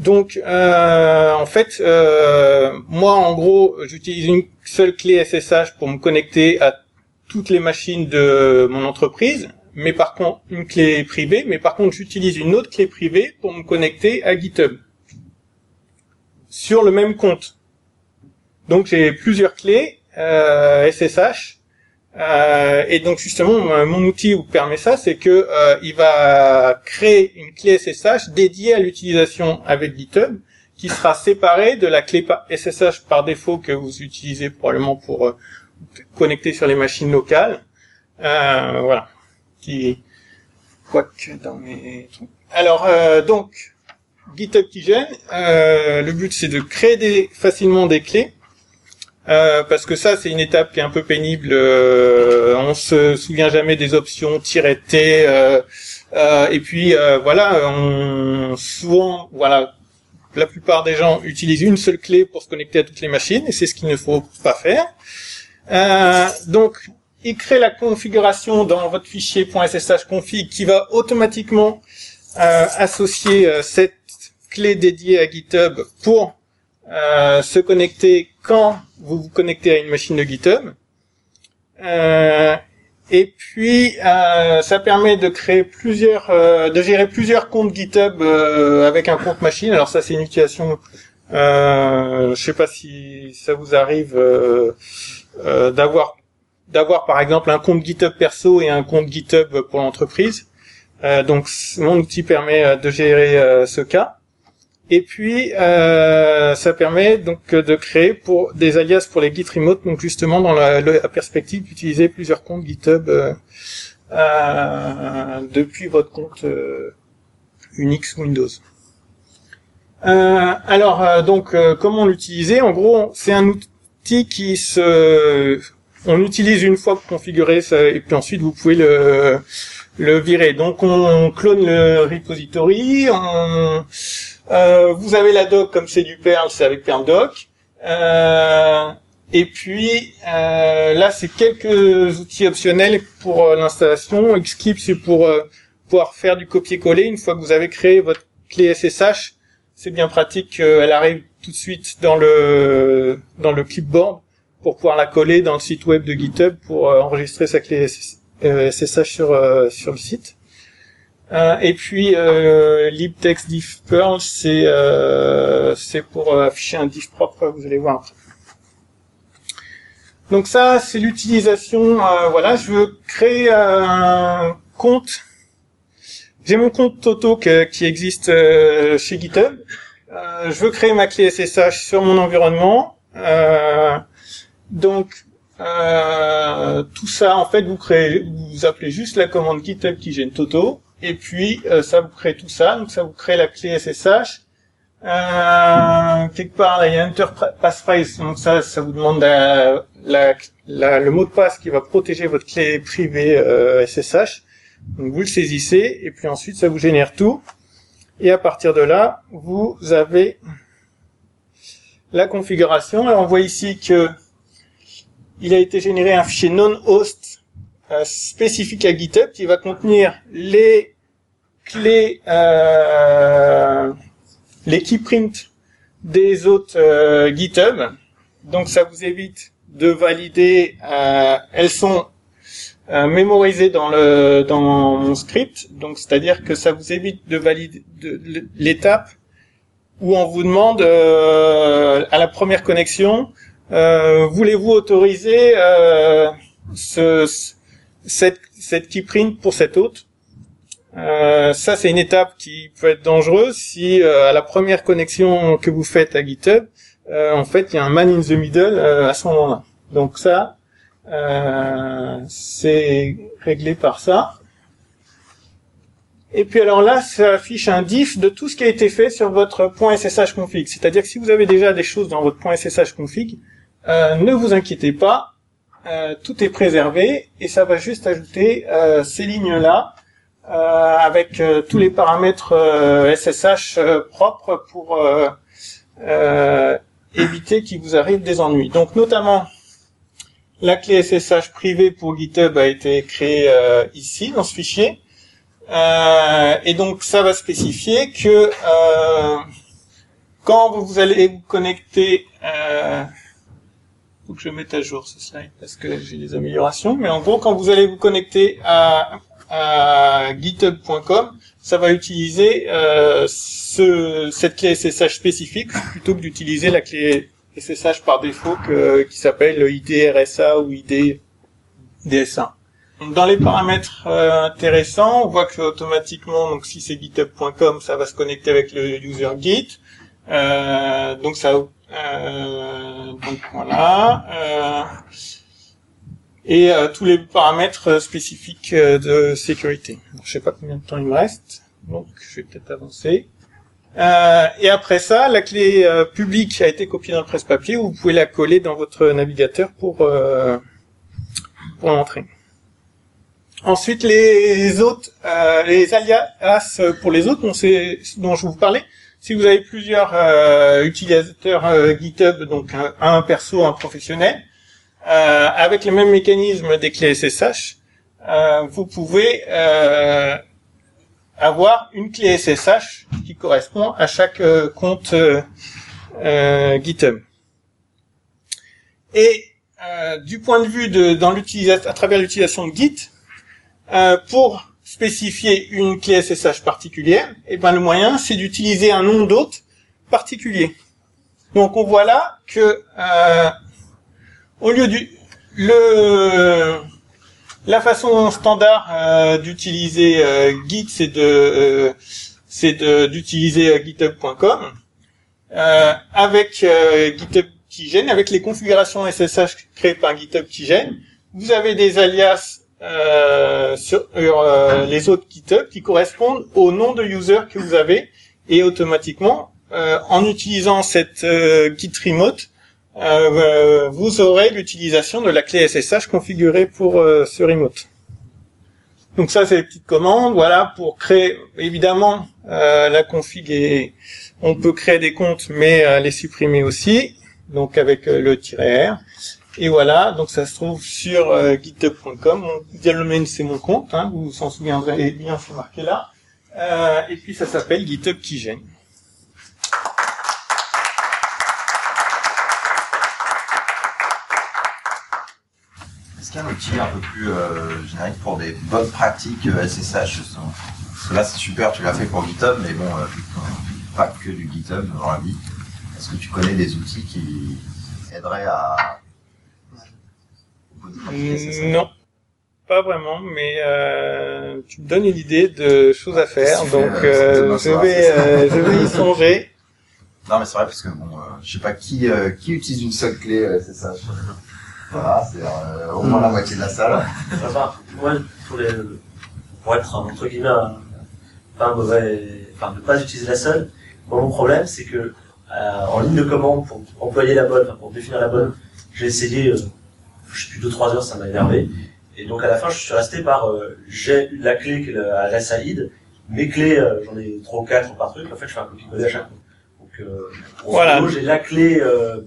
Donc, euh, en fait, euh, moi, en gros, j'utilise une seule clé SSH pour me connecter à toutes les machines de mon entreprise, mais par contre, une clé privée, mais par contre, j'utilise une autre clé privée pour me connecter à GitHub sur le même compte. Donc, j'ai plusieurs clés euh, SSH. Euh, et donc justement, mon- outil vous permet ça, c'est que euh, il va créer une clé SSH dédiée à l'utilisation avec GitHub, qui sera séparée de la clé SSH par défaut que vous utilisez probablement pour euh, connecter sur les machines locales. Euh, voilà. Qui quoique dans mes trucs. Alors euh, donc GitHub qui gêne. le but c'est de créer des, facilement des clés. Euh, parce que ça, c'est une étape qui est un peu pénible. Euh, on se souvient jamais des options "-t". Euh, euh, et puis euh, voilà, on, souvent, voilà, la plupart des gens utilisent une seule clé pour se connecter à toutes les machines, et c'est ce qu'il ne faut pas faire. Donc, il la configuration dans votre fichier .ssh config qui va automatiquement associer cette clé dédiée à GitHub pour euh, se connecter quand vous vous connectez à une machine de GitHub. Euh, et puis, euh, ça permet de créer plusieurs, euh, de gérer plusieurs comptes GitHub euh, avec un compte machine. Alors ça, c'est une utilisation. Euh, je sais pas si ça vous arrive d'avoir, d'avoir par exemple un compte GitHub perso et un compte GitHub pour l'entreprise. Donc, mon outil permet de gérer ce cas. Et puis, euh, ça permet donc de créer pour des alias pour les Git remote, donc justement dans la, la perspective d'utiliser plusieurs comptes GitHub euh, euh, depuis votre compte euh, Unix Windows. Euh, alors, euh, donc, comment l'utiliser? En gros, c'est un outil qui se, on utilise une fois pour configurer ça, et puis ensuite vous pouvez le le virer. Donc, on clone le repository. On, euh, vous avez la doc comme c'est du Perl, c'est avec Perl doc. Euh, et puis euh, là, c'est quelques outils optionnels pour euh, l'installation. Xclip, c'est pour pouvoir faire du copier-coller. Une fois que vous avez créé votre clé SSH, c'est bien pratique qu'elle arrive tout de suite dans le dans le clipboard pour pouvoir la coller dans le site web de GitHub pour enregistrer sa clé SSH sur sur le site. Euh, et puis euh, libtext diff perl, c'est euh, c'est pour euh, afficher un diff propre. Vous allez voir. Après. Donc ça, c'est l'utilisation. euh, voilà, je veux créer un compte. J'ai mon compte Toto qui existe euh, chez GitHub. Euh, je veux créer ma clé SSH sur mon environnement. Euh, donc euh, tout ça, en fait, vous créez, vous appelez juste la commande GitHub qui gêne Toto, et puis euh, ça vous crée tout ça. Donc ça vous crée la clé SSH. Euh, quelque part, là, il y a Enter Passphrase. Donc ça, ça vous demande la, la- le mot de passe qui va protéger votre clé privée euh, SSH. Donc vous le saisissez, et puis ensuite ça vous génère tout. Et à partir de là, vous avez la configuration. Alors on voit ici que il a été généré un fichier non-host spécifique à GitHub qui va contenir les clés, euh, les keyprints des autres euh, GitHub. Donc ça vous évite de valider. euh, elles sont euh, mémorisées dans le dans mon script. Donc c'est-à-dire que ça vous évite de valider de- de- l'étape où on vous demande à la première connexion voulez-vous autoriser ce- cette, cette keyprint pour cet hôte euh, Ça, c'est une étape qui peut être dangereuse si euh, à la première connexion que vous faites à GitHub, euh, en fait, il y a un man in the middle euh, à ce moment-là. Donc ça, euh, c'est réglé par ça. Et puis alors là, ça affiche un diff de tout ce qui a été fait sur votre .ssh config. C'est-à-dire que si vous avez déjà des choses dans votre .ssh config, euh, ne vous inquiétez pas, euh, tout est préservé et ça va juste ajouter euh, ces lignes-là euh, avec tous les paramètres SSH propres pour éviter qu'il vous arrive des ennuis. Donc notamment, la clé SSH privée pour GitHub a été créée ici dans ce fichier. Et donc ça va spécifier que quand vous allez vous connecter, faut que je mette à jour ce slide parce que j'ai des améliorations, mais en gros quand vous allez vous connecter à, à github.com, ça va utiliser euh, ce, cette clé SSH spécifique plutôt que d'utiliser la clé SSH par défaut que, qui s'appelle ID RSA ou ID DSA. Dans les paramètres euh, intéressants, on voit que automatiquement, donc si c'est github.com, ça va se connecter avec le user git. Euh, donc ça, donc voilà. Euh, et euh, tous les paramètres spécifiques euh, de sécurité. Alors, je sais pas combien de temps il me reste, donc je vais peut-être avancer. Euh, et après ça, la clé euh, publique a été copiée dans le presse-papier. Vous pouvez la coller dans votre navigateur pour euh, pour entrer. Ensuite, les autres, euh, les alias pour les autres, dont je vous parlais. Si vous avez plusieurs euh, utilisateurs euh, GitHub, donc un, perso, un professionnel, euh, avec le même mécanisme des clés SSH, euh, vous pouvez euh, avoir une clé SSH qui correspond à chaque euh, compte GitHub. Et du point de vue de dans l'utilisation à travers l'utilisation de Git, pour spécifier une clé SSH particulière, et ben le moyen c'est d'utiliser un nom d'hôte particulier. Donc on voit là que euh, au lieu du le la façon standard euh, d'utiliser euh, Git, c'est de euh, c'est d'utiliser euh, github.com euh, avec GitHub Keygen, avec les configurations SSH créées par GitHub. Vous avez des alias euh, sur euh, les autres GitHub qui correspondent au nom de user que vous avez et automatiquement, euh, en utilisant cette euh, Git remote, euh, vous aurez l'utilisation de la clé SSH configurée pour ce remote. Donc ça, c'est les petites commandes. Voilà, pour créer, évidemment, la config est, on peut créer des comptes, mais les supprimer aussi. Donc avec le -r. Et voilà, donc ça se trouve sur euh, github.com. Mon domaine, c'est mon compte. Hein, vous vous en souviendrez bien, c'est marqué là. Euh, et puis ça s'appelle GitHub Keygen. Est-ce qu'il y a un outil un peu plus euh, générique pour des bonnes pratiques euh, SSH que là c'est super, tu l'as fait pour GitHub, mais bon, euh, pas que du GitHub dans la vie. Est-ce que tu connais des outils qui aideraient à... Non, pas vraiment, mais euh, tu me donnes une idée de choses à faire, donc euh, je vais, c'est ça. euh, je vais y songer. Non mais c'est vrai parce que bon, euh, je sais pas qui euh, qui utilise une seule clé euh, SSH. Voilà, c'est euh, au moins la moitié de la salle. Enfin, pour, les, pour être entre guillemets un, pas un mauvais, enfin ne pas utiliser la seule, moi, mon problème c'est que euh, en ligne de commande pour employer la bonne, enfin, pour définir la bonne, j'ai essayé, euh, je sais plus deux trois heures, ça m'a énervé, et donc à la fin je suis resté par euh, j'ai la clé à la Saïd, mes clés euh, j'en ai trois ou quatre par truc, en fait je fais un copier-coller à chaque fois. Donc euh, Voilà. j'ai la clé euh,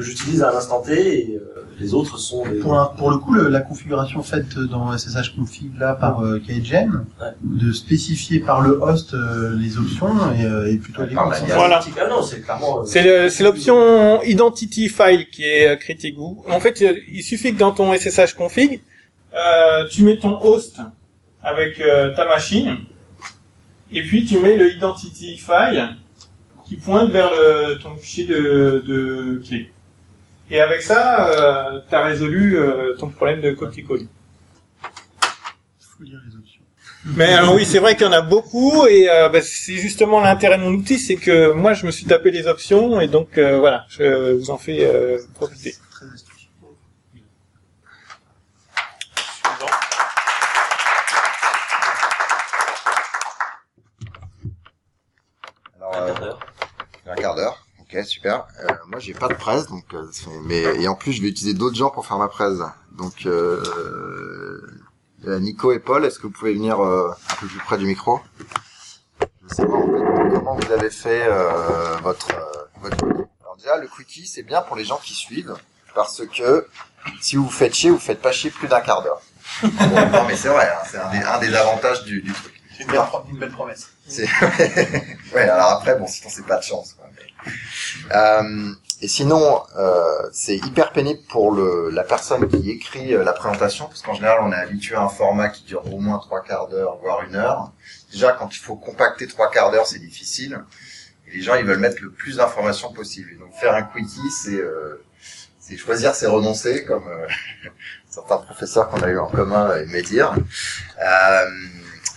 que j'utilise à l'instant T et euh, les autres sont des Pour, un- pour le coup, le- la configuration faite dans SSH config là par euh, KGen, de spécifier par le host euh, les options est, euh, plutôt élégante. Voilà. Ah non, c'est clairement. euh, C'est le- c'est l'option Identity File qui est euh, critique. En fait, il il suffit que dans ton SSH config, euh, tu mets ton host avec euh, ta machine, et puis tu mets le Identity File qui pointe vers le, ton fichier de, de clé. Et avec ça, euh, tu as résolu euh, ton problème de copier-coller. Faut lire les options. Mais alors oui, c'est vrai qu'il y en a beaucoup et euh, bah, c'est justement l'intérêt de mon outil, c'est que moi je me suis tapé les options et donc euh, voilà, je vous en fais euh, profiter. Alors, euh, un quart d'heure. Ok, super. Euh, moi, j'ai pas de presse, donc euh, mais et en plus, je vais utiliser d'autres gens pour faire ma presse. Donc, euh, euh, Nico et Paul, est-ce que vous pouvez venir euh, un peu plus près du micro? Je veux savoir en fait, comment vous avez fait euh, votre euh, votre. Alors déjà, le quickie, c'est bien pour les gens qui suivent, parce que si vous vous faites chier, vous faites pas chier plus d'un quart d'heure. Non, mais c'est vrai, hein, c'est un des, un des avantages du, du truc. C'est une, belle une belle promesse. Ouais. Alors après, bon, sinon c'est pas de chance. Euh, et sinon, euh, c'est hyper pénible pour la personne qui écrit euh, la présentation, parce qu'en général, on est habitué à un format qui dure au moins trois quarts d'heure, voire une heure. Déjà, quand il faut compacter trois quarts d'heure, c'est difficile. Et les gens, ils veulent mettre le plus d'informations possible. Et donc, faire un quickie, c'est choisir, c'est renoncer, comme certains professeurs qu'on a eu en commun aimaient dire.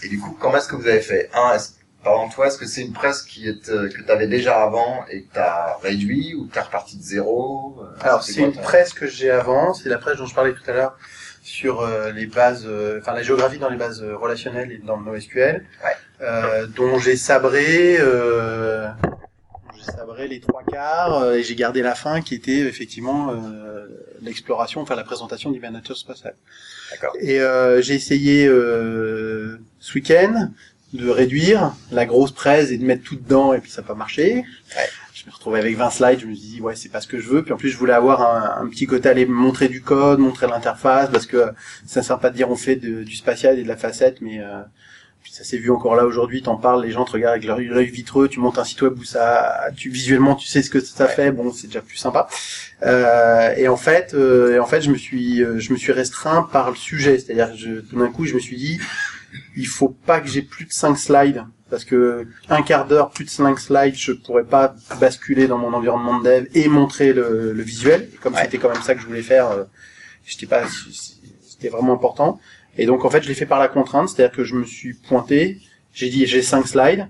Et du coup, comment est-ce que vous avez fait? Par exemple, toi, est-ce que c'est une presse qui est euh, que tu avais déjà avant et que tu as réduit ou que tu reparti de zéro Euh, Alors c'est une presse que j'ai avant, c'est la presse dont je parlais tout à l'heure sur euh, les bases, euh, enfin la géographie dans les bases relationnelles et dans le NoSQL, euh, dont j'ai sabré, euh, j'ai sabré les trois quarts et j'ai gardé la fin qui était effectivement euh, l'exploration, enfin la présentation du nature spatial. D'accord. Et euh, j'ai essayé euh, ce week-end de réduire la grosse presse et de mettre tout dedans et puis ça n'a pas marché. Je me retrouvais avec 20 slides, je me suis dit ouais c'est pas ce que je veux. Puis en plus je voulais avoir un, un petit côté aller montrer du code, montrer l'interface parce que ça ne sert pas de dire on fait de- du spatial et de la facette, mais euh, puis ça s'est vu encore là aujourd'hui. T'en parles, les gens te regardent avec leur œil vitreux, tu montes un site web où ça, tu visuellement tu sais ce que ça fait. Bon c'est déjà plus sympa. Euh, et en fait, euh, et en fait, je me suis, euh, je me suis restreint par le sujet. C'est-à-dire, tout d'un coup, je me suis dit, il faut pas que j'ai plus de 5 slides parce que un quart d'heure, plus de 5 slides, je pourrais pas basculer dans mon environnement de dev et montrer le, le visuel. Et comme c'était quand même ça que je voulais faire, euh, j'étais pas, c'était vraiment important. Et donc en fait, je l'ai fait par la contrainte, c'est-à-dire que je me suis pointé, j'ai dit j'ai 5 slides.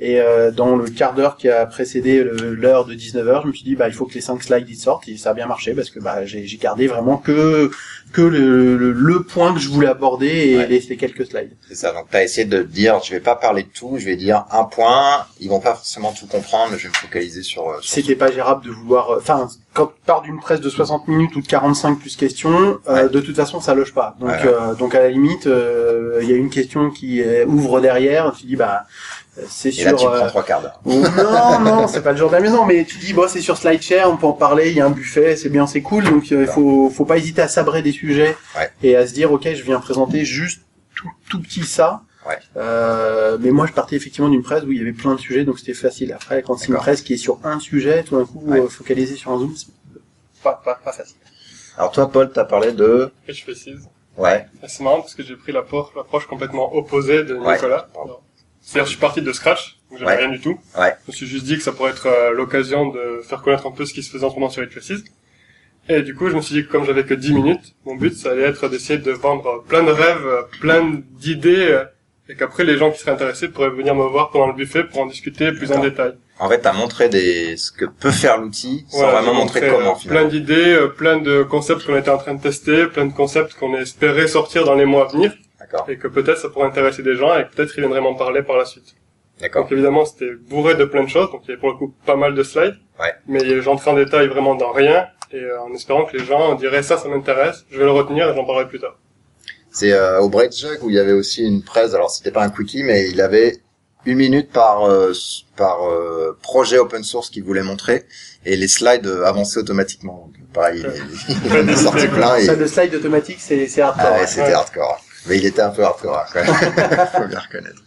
Et euh, dans le quart d'heure qui a précédé l'heure de 19h, je me suis dit bah il faut que les cinq slides y sortent et ça a bien marché parce que bah j'ai gardé vraiment que que le, le, le point que je voulais aborder et les, les quelques slides. C'est ça, donc as essayé de dire, je vais pas parler de tout, je vais dire un point, ils vont pas forcément tout comprendre, mais je vais me focaliser sur... euh, sur- C'était pas gérable de vouloir. euh, Enfin, quand tu pars d'une presse de 60 minutes ou de 45 plus questions, euh, de toute façon, ça loge pas. Donc, Ouais, ouais. euh, donc à la limite, euh, il y a une question qui ouvre derrière. Tu dis bah c'est Et sur. là, tu euh, prends trois quarts d'heure. ou- non, non, c'est pas le genre d'amusant, mais tu dis bon, c'est sur SlideShare, on peut en parler. Il y a un buffet, c'est bien, c'est cool. Donc euh, il faut, faut pas hésiter à sabrer des sujets Ouais. et à se dire ok, je viens présenter juste tout, tout petit ça. Ouais. Euh, mais moi, je partais effectivement d'une presse où il y avait plein de sujets, donc c'était facile. Après, quand c'est une presse qui est sur un sujet, tout d'un coup, Ouais. euh, focaliser sur un zoom, c'est pas, pas, pas facile. Alors toi, Paul, t'as parlé de... Et je précise. Ouais. C'est marrant parce que j'ai pris l'approche complètement opposée de Ouais. C'est-à-dire, je suis parti de scratch, donc j'avais Ouais. rien du tout. Ouais. Je me suis juste dit que ça pourrait être euh, l'occasion de faire connaître un peu ce qui se faisait en ce moment sur Faces. Et du coup, je me suis dit que comme j'avais que 10 minutes, mon but, ça allait être d'essayer de vendre plein de rêves, euh, plein d'idées, euh, et qu'après, les gens qui seraient intéressés pourraient venir me voir pendant le buffet pour en discuter plus en détail. En fait, t'as montré des... ce que peut faire l'outil, sans Voilà, vraiment montrer comment, finalement. Plein d'idées, plein de concepts qu'on était en train de tester, plein de concepts qu'on espérait sortir dans les mois à venir. D'accord. Et que peut-être ça pourrait intéresser des gens et peut-être ils viendraient m'en parler par la suite. D'accord. Donc évidemment, c'était bourré de plein de choses, donc il y avait pour le coup pas mal de slides. Ouais. Mais j'entrais en détail vraiment dans rien, et euh, en espérant que les gens diraient ça, ça m'intéresse, je vais le retenir et j'en parlerai plus tard. C'est euh, au Jug où il y avait aussi une presse, alors c'était pas un quickie, mais il avait une minute par euh, par euh, projet open source qu'il voulait montrer, et les slides euh, avançaient automatiquement. Donc, pareil, il, il en a sorti plein, et... Ça, le slide automatique, c'est c'est hardcore. Ah ouais, ouais. c'était hardcore. Mais il était un peu hardcore, hein, quand même. Faut bien reconnaître.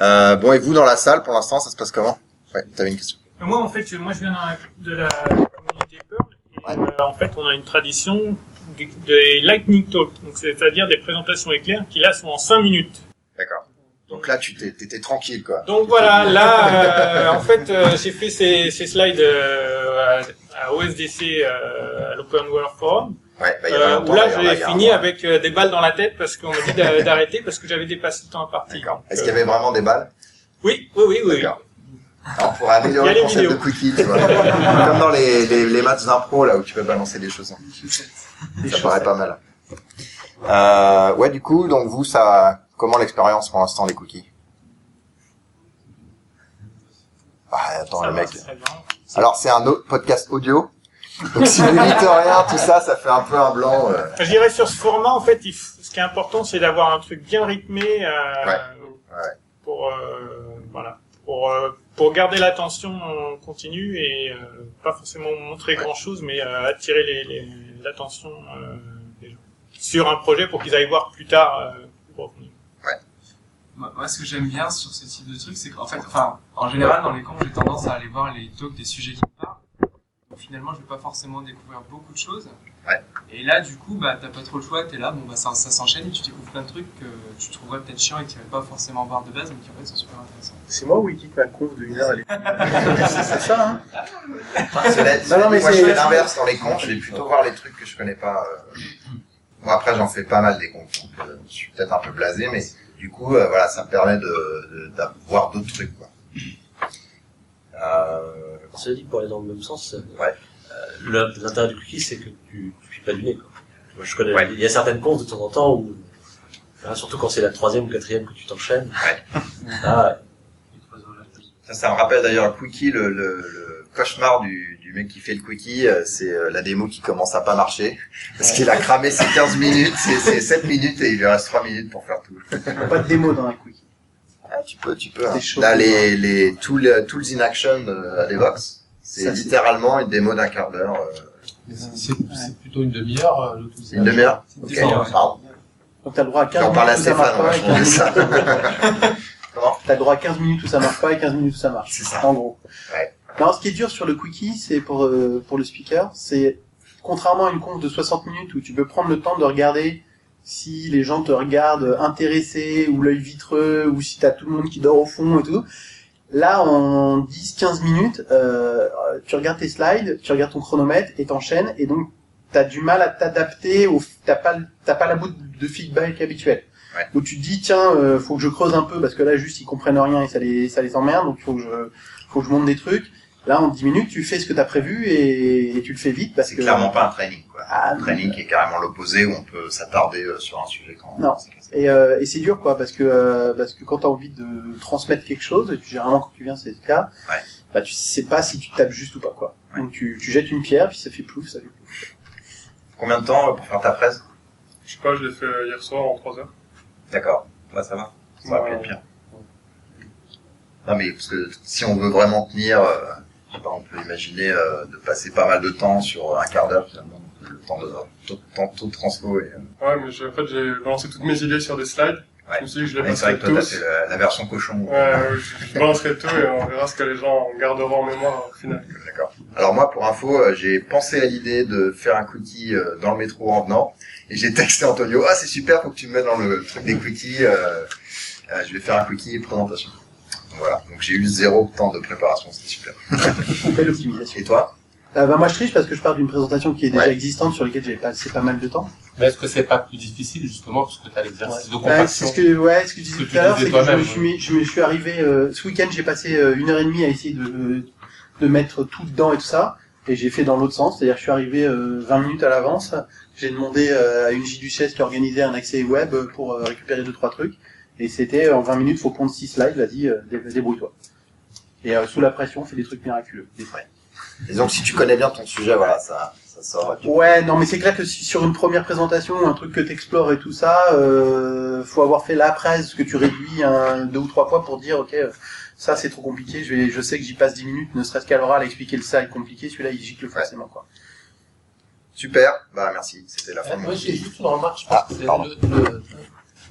Euh, bon, et vous, dans la salle, pour l'instant, ça se passe comment? Ouais, t'avais une question. Moi, en fait, moi, je viens de la communauté Perl. Et, euh, en fait, on a une tradition des, des lightning talk, donc c'est-à-dire des présentations éclairs qui là sont en 5 minutes. D'accord. Donc là, tu t'étais tranquille, quoi. Donc voilà, là, euh, en fait, euh, j'ai fait ces, ces slides euh, à, à OSDC, euh, à l'Open World Forum. Ouais, bah, il y Euh, longtemps, là, j'ai fini avec euh, des balles dans la tête parce qu'on m'a dit d'a- d'arrêter parce que j'avais dépassé le temps imparti. Donc, Est-ce euh, qu'il y avait vraiment des balles? Oui, oui, oui, oui. Alors, pour améliorer le les concept de quickie, tu vois. Comme dans les, les, les matchs d'impro, là, où tu peux balancer des choses. Ça paraît pas mal. Euh, ouais, du coup, donc vous, ça, comment l'expérience pour l'instant des cookies? Ah, attends, Ça le mec. Alors, c'est un autre podcast audio. Donc, si vous dites rien, tout ça, ça fait un peu un blanc. euh. Je dirais sur ce format, en fait, il f- ce qui est important, c'est d'avoir un truc bien rythmé euh, pour euh, voilà, pour euh, pour garder l'attention en continu et euh, pas forcément montrer grand chose, mais euh, attirer les- les- l'attention euh, des gens sur un projet pour qu'ils aillent voir plus tard. euh, pour. Moi, moi, ce que j'aime bien sur ce type de truc, c'est qu'en fait, enfin, en général, dans les camps, j'ai tendance à aller voir les talks des sujets qui me parlent. Finalement, je vais pas forcément découvrir beaucoup de choses. Et là, du coup, bah, t'as pas trop le choix, t'es là, bon, bah, ça, ça s'enchaîne et tu découvres plein de trucs que tu trouverais peut-être chiants et que tu pas forcément voir de base, mais qui en fait sont super intéressants. C'est moi ou Wiki qui m'a conf de une heure elle est- C'est ça, hein Cela dit, Non, non, mais moi, je c'est- fais l'inverse dans les comptes. Je vais plutôt voir les trucs que je connais pas. euh. Bon, après, j'en fais pas mal des comptes. donc, euh, je suis peut-être un peu blasé, mais du coup, euh, voilà, ça me permet de, de, d'avoir d'autres trucs, quoi. Euh, Cela dit, pour aller dans le même sens, euh, Ouais. le- l'intérêt du cookie, c'est que tu, tu piques pas du nez. Quoi. Moi, je connais, il y a certaines comptes de temps en temps où, surtout quand c'est la troisième ou quatrième que tu t'enchaînes, ah, Ça, ça me rappelle d'ailleurs un quickie, le, le, le cauchemar du, du mec qui fait le quickie, euh, c'est euh, la démo qui commence à pas marcher. Parce qu'il a cramé ses 15 minutes, c'est c'est 7 minutes et il lui reste 3 minutes pour faire tout. Pas de démo dans un quickie. Ah, tu peux, tu peux. hein. Chaud. Là, les, les tools, tools in action euh, à Devox, c'est littéralement une démo d'un quart d'heure. euh, C'est plutôt une demi-heure, euh, le tout. une demi-heure Ok, pardon. Donc t'as le droit à 15 J'en parle à minutes où ça marche Stéphane, on va pas et changer 15 ça. minutes. T'as le droit à 15 minutes où ça marche pas et 15 minutes où ça marche. C'est ça. En gros. Ouais. Non, ce qui est dur sur le quickie, c'est pour, euh, pour le speaker, c'est contrairement à une conf de 60 minutes où tu peux prendre le temps de regarder si les gens te regardent intéressés ou l'œil vitreux ou si t'as tout le monde qui dort au fond et tout. Là, en 10-15 minutes, euh, tu regardes tes slides, tu regardes ton chronomètre et t'enchaînes et donc t'as du mal à t'adapter au, t'as pas, t'as pas la bout de feedback habituel. où tu te dis tiens, euh, faut que je creuse un peu parce que là juste ils comprennent rien et ça les ça les emmerde, donc faut que je faut que je monte des trucs. Là en 10 minutes tu fais ce que t'as prévu et, et tu le fais vite parce C'est que clairement pas un training, quoi. Ah, un training qui est carrément l'opposé où on peut s'attarder euh, sur un sujet quand Non. Et, euh, et c'est dur quoi parce que euh, parce que quand t'as envie de transmettre quelque chose, et tu généralement quand tu viens c'est le cas, bah tu sais pas si tu tapes juste ou pas quoi. Donc tu, tu jettes une pierre puis ça fait plouf, ça fait plouf. Combien de temps euh, pour faire ta presse Je sais pas, je l'ai fait hier soir en 3 heures. D'accord. Bah, ça va? Ça Ouais. va être pire. Non, mais parce que si on veut vraiment tenir, euh, on peut imaginer euh, de passer pas mal de temps sur un quart d'heure finalement. Le temps de, taux de transfo et, euh, Ouais, mais j'ai- en fait, j'ai balancé toutes mes idées sur des slides. Je me suis dit que je les Ouais, passerai tous. fait la, la version cochon. Ouais, ouais, je, je balancerai tout et on verra ce que les gens garderont en mémoire au final. D'accord. Alors moi, pour info, euh, j'ai pensé à l'idée de faire un quickie dans le métro en venant, et j'ai texté Antonio, ah c'est super, faut que tu me mettes dans le truc des quickies, euh, je vais faire un quickie et présentation. Donc, voilà, donc j'ai eu zéro temps de préparation, c'était super. On fait l'optimisation. Et toi? Euh, bah moi je triche parce que je pars d'une présentation qui est déjà existante sur laquelle j'ai passé pas mal de temps. Mais est-ce que c'est pas plus difficile justement parce que t'as l'exercice de Bah, compaction c'est ce que, ouais, ce que je disais tout à l'heure, tu c'est que je me suis, mis- je me suis arrivé, euh, ce week-end, j'ai passé euh, une heure et demie à essayer de, de mettre tout dedans et tout ça, et j'ai fait dans l'autre sens, c'est-à-dire que je suis arrivé euh, 20 minutes à l'avance, j'ai demandé euh, à une J-Duchesse qui organisait un accès web pour euh, récupérer deux trois trucs, et c'était en 20 minutes, faut prendre 6 slides, vas-y, euh, dé- débrouille-toi. Et euh, sous la pression, on fait des trucs miraculeux, des frais. Et donc si tu connais bien ton sujet, voilà, ça, ça sort. tu- Ouais, non, mais c'est clair que si sur une première présentation, un truc que t'explores et tout ça, euh, faut avoir fait la presse que tu réduis un, deux ou trois fois pour dire, ok, euh, ça c'est trop compliqué, je, vais, je sais que j'y passe 10 minutes, ne serait-ce qu'à l'oral, à expliquer le slide compliqué, celui-là il gicle forcément, quoi. Super, bah merci, c'était la fin Euh, de Moi j'ai juste une remarque, je pense Ah, que le, le,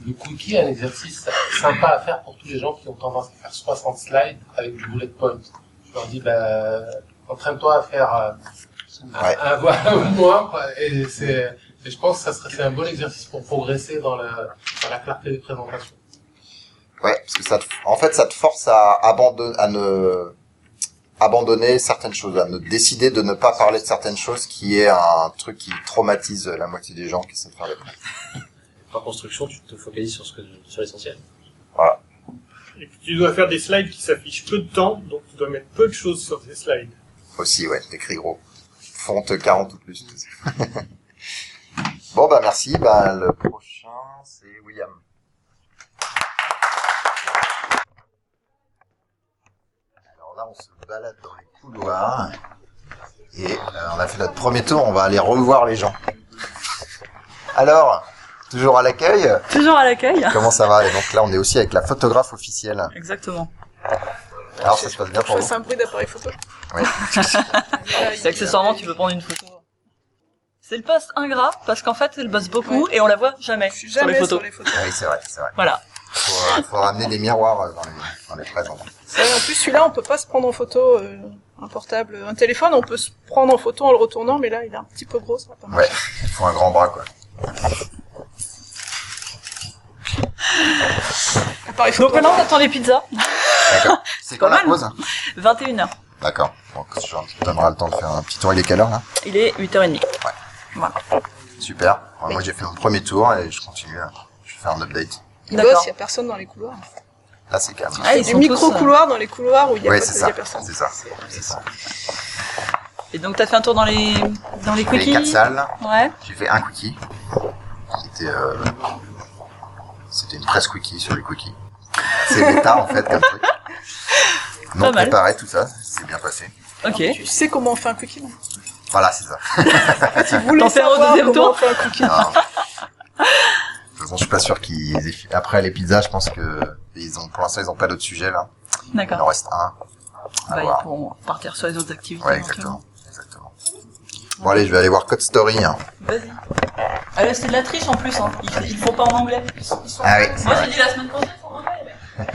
le cookie est un exercice sympa à faire pour tous les gens qui ont tendance à faire 60 slides avec du bullet point. Je leur dis, bah, entraîne-toi à faire euh, Ouais. un, voilà, au moins. Et c'est, et je pense que ça serait c'est un bon exercice pour progresser dans la, dans la clarté des présentations. Ouais, parce que ça te, en fait, ça te force à abandonner, à ne, abandonner certaines choses, à ne décider de ne pas parler de certaines choses qui est un truc qui traumatise la moitié des gens qui essaient de faire des construction, tu te focalises sur, ce que, sur l'essentiel. Voilà. Et puis, tu dois faire des slides qui s'affichent peu de temps, donc tu dois mettre peu de choses sur ces slides. Aussi, ouais, t'écris gros. Fonte 40 ou plus. bon, bah, merci. Bah, le prochain, c'est William. Alors là, on se balade dans les couloirs. Et euh, on a fait notre premier tour, on va aller revoir les gens. Alors, toujours à l'accueil Toujours à l'accueil. Comment ça va Et donc là, on est aussi avec la photographe officielle. Exactement. Alors, ça se passe bien Je pour vous un bruit d'appareil photo. Oui. C'est accessoirement, tu peux prendre une photo. C'est le poste ingrat parce qu'en fait, elle bosse beaucoup et on la voit jamais, sur jamais les photos. sur les photos. Oui, c'est vrai, c'est vrai. Voilà. Faut, euh, faut ramener des miroirs euh, dans les, dans les présents. En plus, celui-là, on peut pas se prendre en photo, euh, un portable, un téléphone, on peut se prendre en photo en le retournant, mais là, il est un petit peu gros, ça va pas Ouais, il faut un grand bras, quoi. Appareil Donc maintenant, on attend les pizzas. D'accord. C'est quand la pause? 21h. D'accord. Donc, je te donnera le temps de faire un petit tour. Il est quelle heure, là? Il est 8h30. Voilà. Super. Alors, Moi, j'ai fait mon premier tour et je continue. à- Je vais faire un update. Il bosse, il y a personne dans les couloirs. Là, c'est calme. Ah, il y a des micro-couloirs dans les couloirs où il y a, Ouais, pas- c'est il y ça. a personne. C'est ça. C'est ça. Et donc, t'as fait un tour dans les, dans les J'ai fait quickies quatre salles. Ouais. J'ai fait un quickie. Qui était, euh, c'était une presse quickie sur les quickies. C'est méta, en fait, comme truc. Non préparé, tout ça. C'est bien passé. Ok. Tu sais comment on fait un cookie non? Voilà, c'est ça. Si vous voulez T'en fais un au deuxième comment tour on fait un cookie. Non. De toute façon, je suis pas sûr qu'ils aient fait- Après les pizzas, je pense que ils ont, pour l'instant, ils ont pas d'autres sujets là. D'accord. Il en reste un. À Bah, voir. ils pourront partir sur les autres activités. Ouais, exactement. exactement. Bon, allez, je vais aller voir Code Story. hein. Vas-y. Ah là, c'est de la triche en plus, hein. Ils, ils font pas en anglais. Ils sont- ils sont- Ah oui, Moi, j'ai dit la semaine prochaine, c'est en anglais. mais-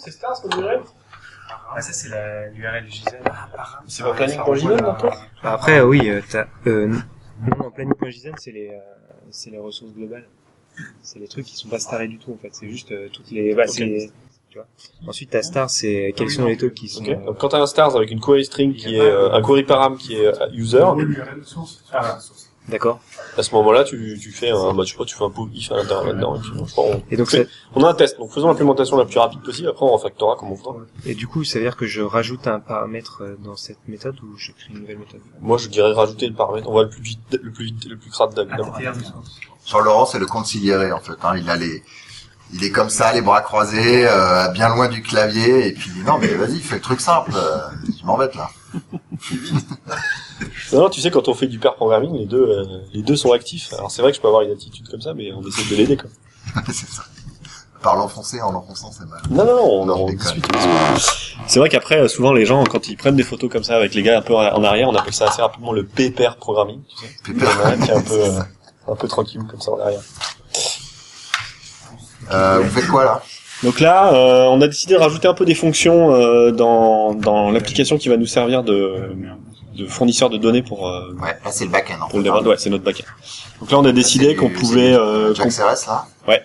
C'est Stars comme URL Ah, ça, c'est la- l'URL du JSON. C'est votre planning pour JSON, non, toi Bah, Après, oui, euh, t'as, euh, non, en planning.json, c'est les, euh, c'est les ressources globales. C'est les trucs qui sont pas starés du tout, en fait. C'est juste euh, toutes les, bah. Tu vois. Ensuite, ta star, c'est quels sont les talks qui sont. Donc quand tu as un stars avec une query string qui est euh, un query param qui est euh, user, D'accord. à ce moment-là, tu, tu fais un, bah, sais pas, tu fais un pool if à l'intérieur là-dedans. Et, puis, je crois, on, Et donc, fait- ça- on a un test. Donc faisons l'implémentation la plus rapide possible. Après, on refactorera comme on voudra. Et du coup, ça veut dire que je rajoute un paramètre euh, dans cette méthode ou je crée une nouvelle méthode? Moi, je dirais rajouter le paramètre. On va le plus vite, le plus vite, le plus crade d'abord. Jean-Laurent, c'est le conciliéré en fait. Hein. Il a les, il est comme ça, les bras croisés, euh, bien loin du clavier, et puis il dit non mais vas-y, fais le truc simple. euh, tu m'embêtes là. Non, non, tu sais, quand on fait du pair programming, les deux, euh, les deux sont actifs. Alors c'est vrai que je peux avoir une attitude comme ça, mais on essaie de l'aider, c'est ça. Par l'enfoncer, en l'enfonçant, c'est mal. Non, non, non, on, on discute. C'est vrai qu'après, euh, souvent, les gens, quand ils prennent des photos comme ça avec les gars un peu en arrière, on appelle ça assez rapidement le pair programming, tu sais. Il y en a un qui est un peu, euh, un peu tranquille comme ça en arrière. Euh, vous faites quoi là Donc là, euh, on a décidé de rajouter un peu des fonctions euh, dans, dans l'application qui va nous servir de, de fournisseur de données pour, euh, Ouais, là c'est le back-end. en pour le hein. Ouais, c'est notre backend. Donc là, on a décidé qu'on pouvait... Euh, qu'on- JaxRS là Ouais.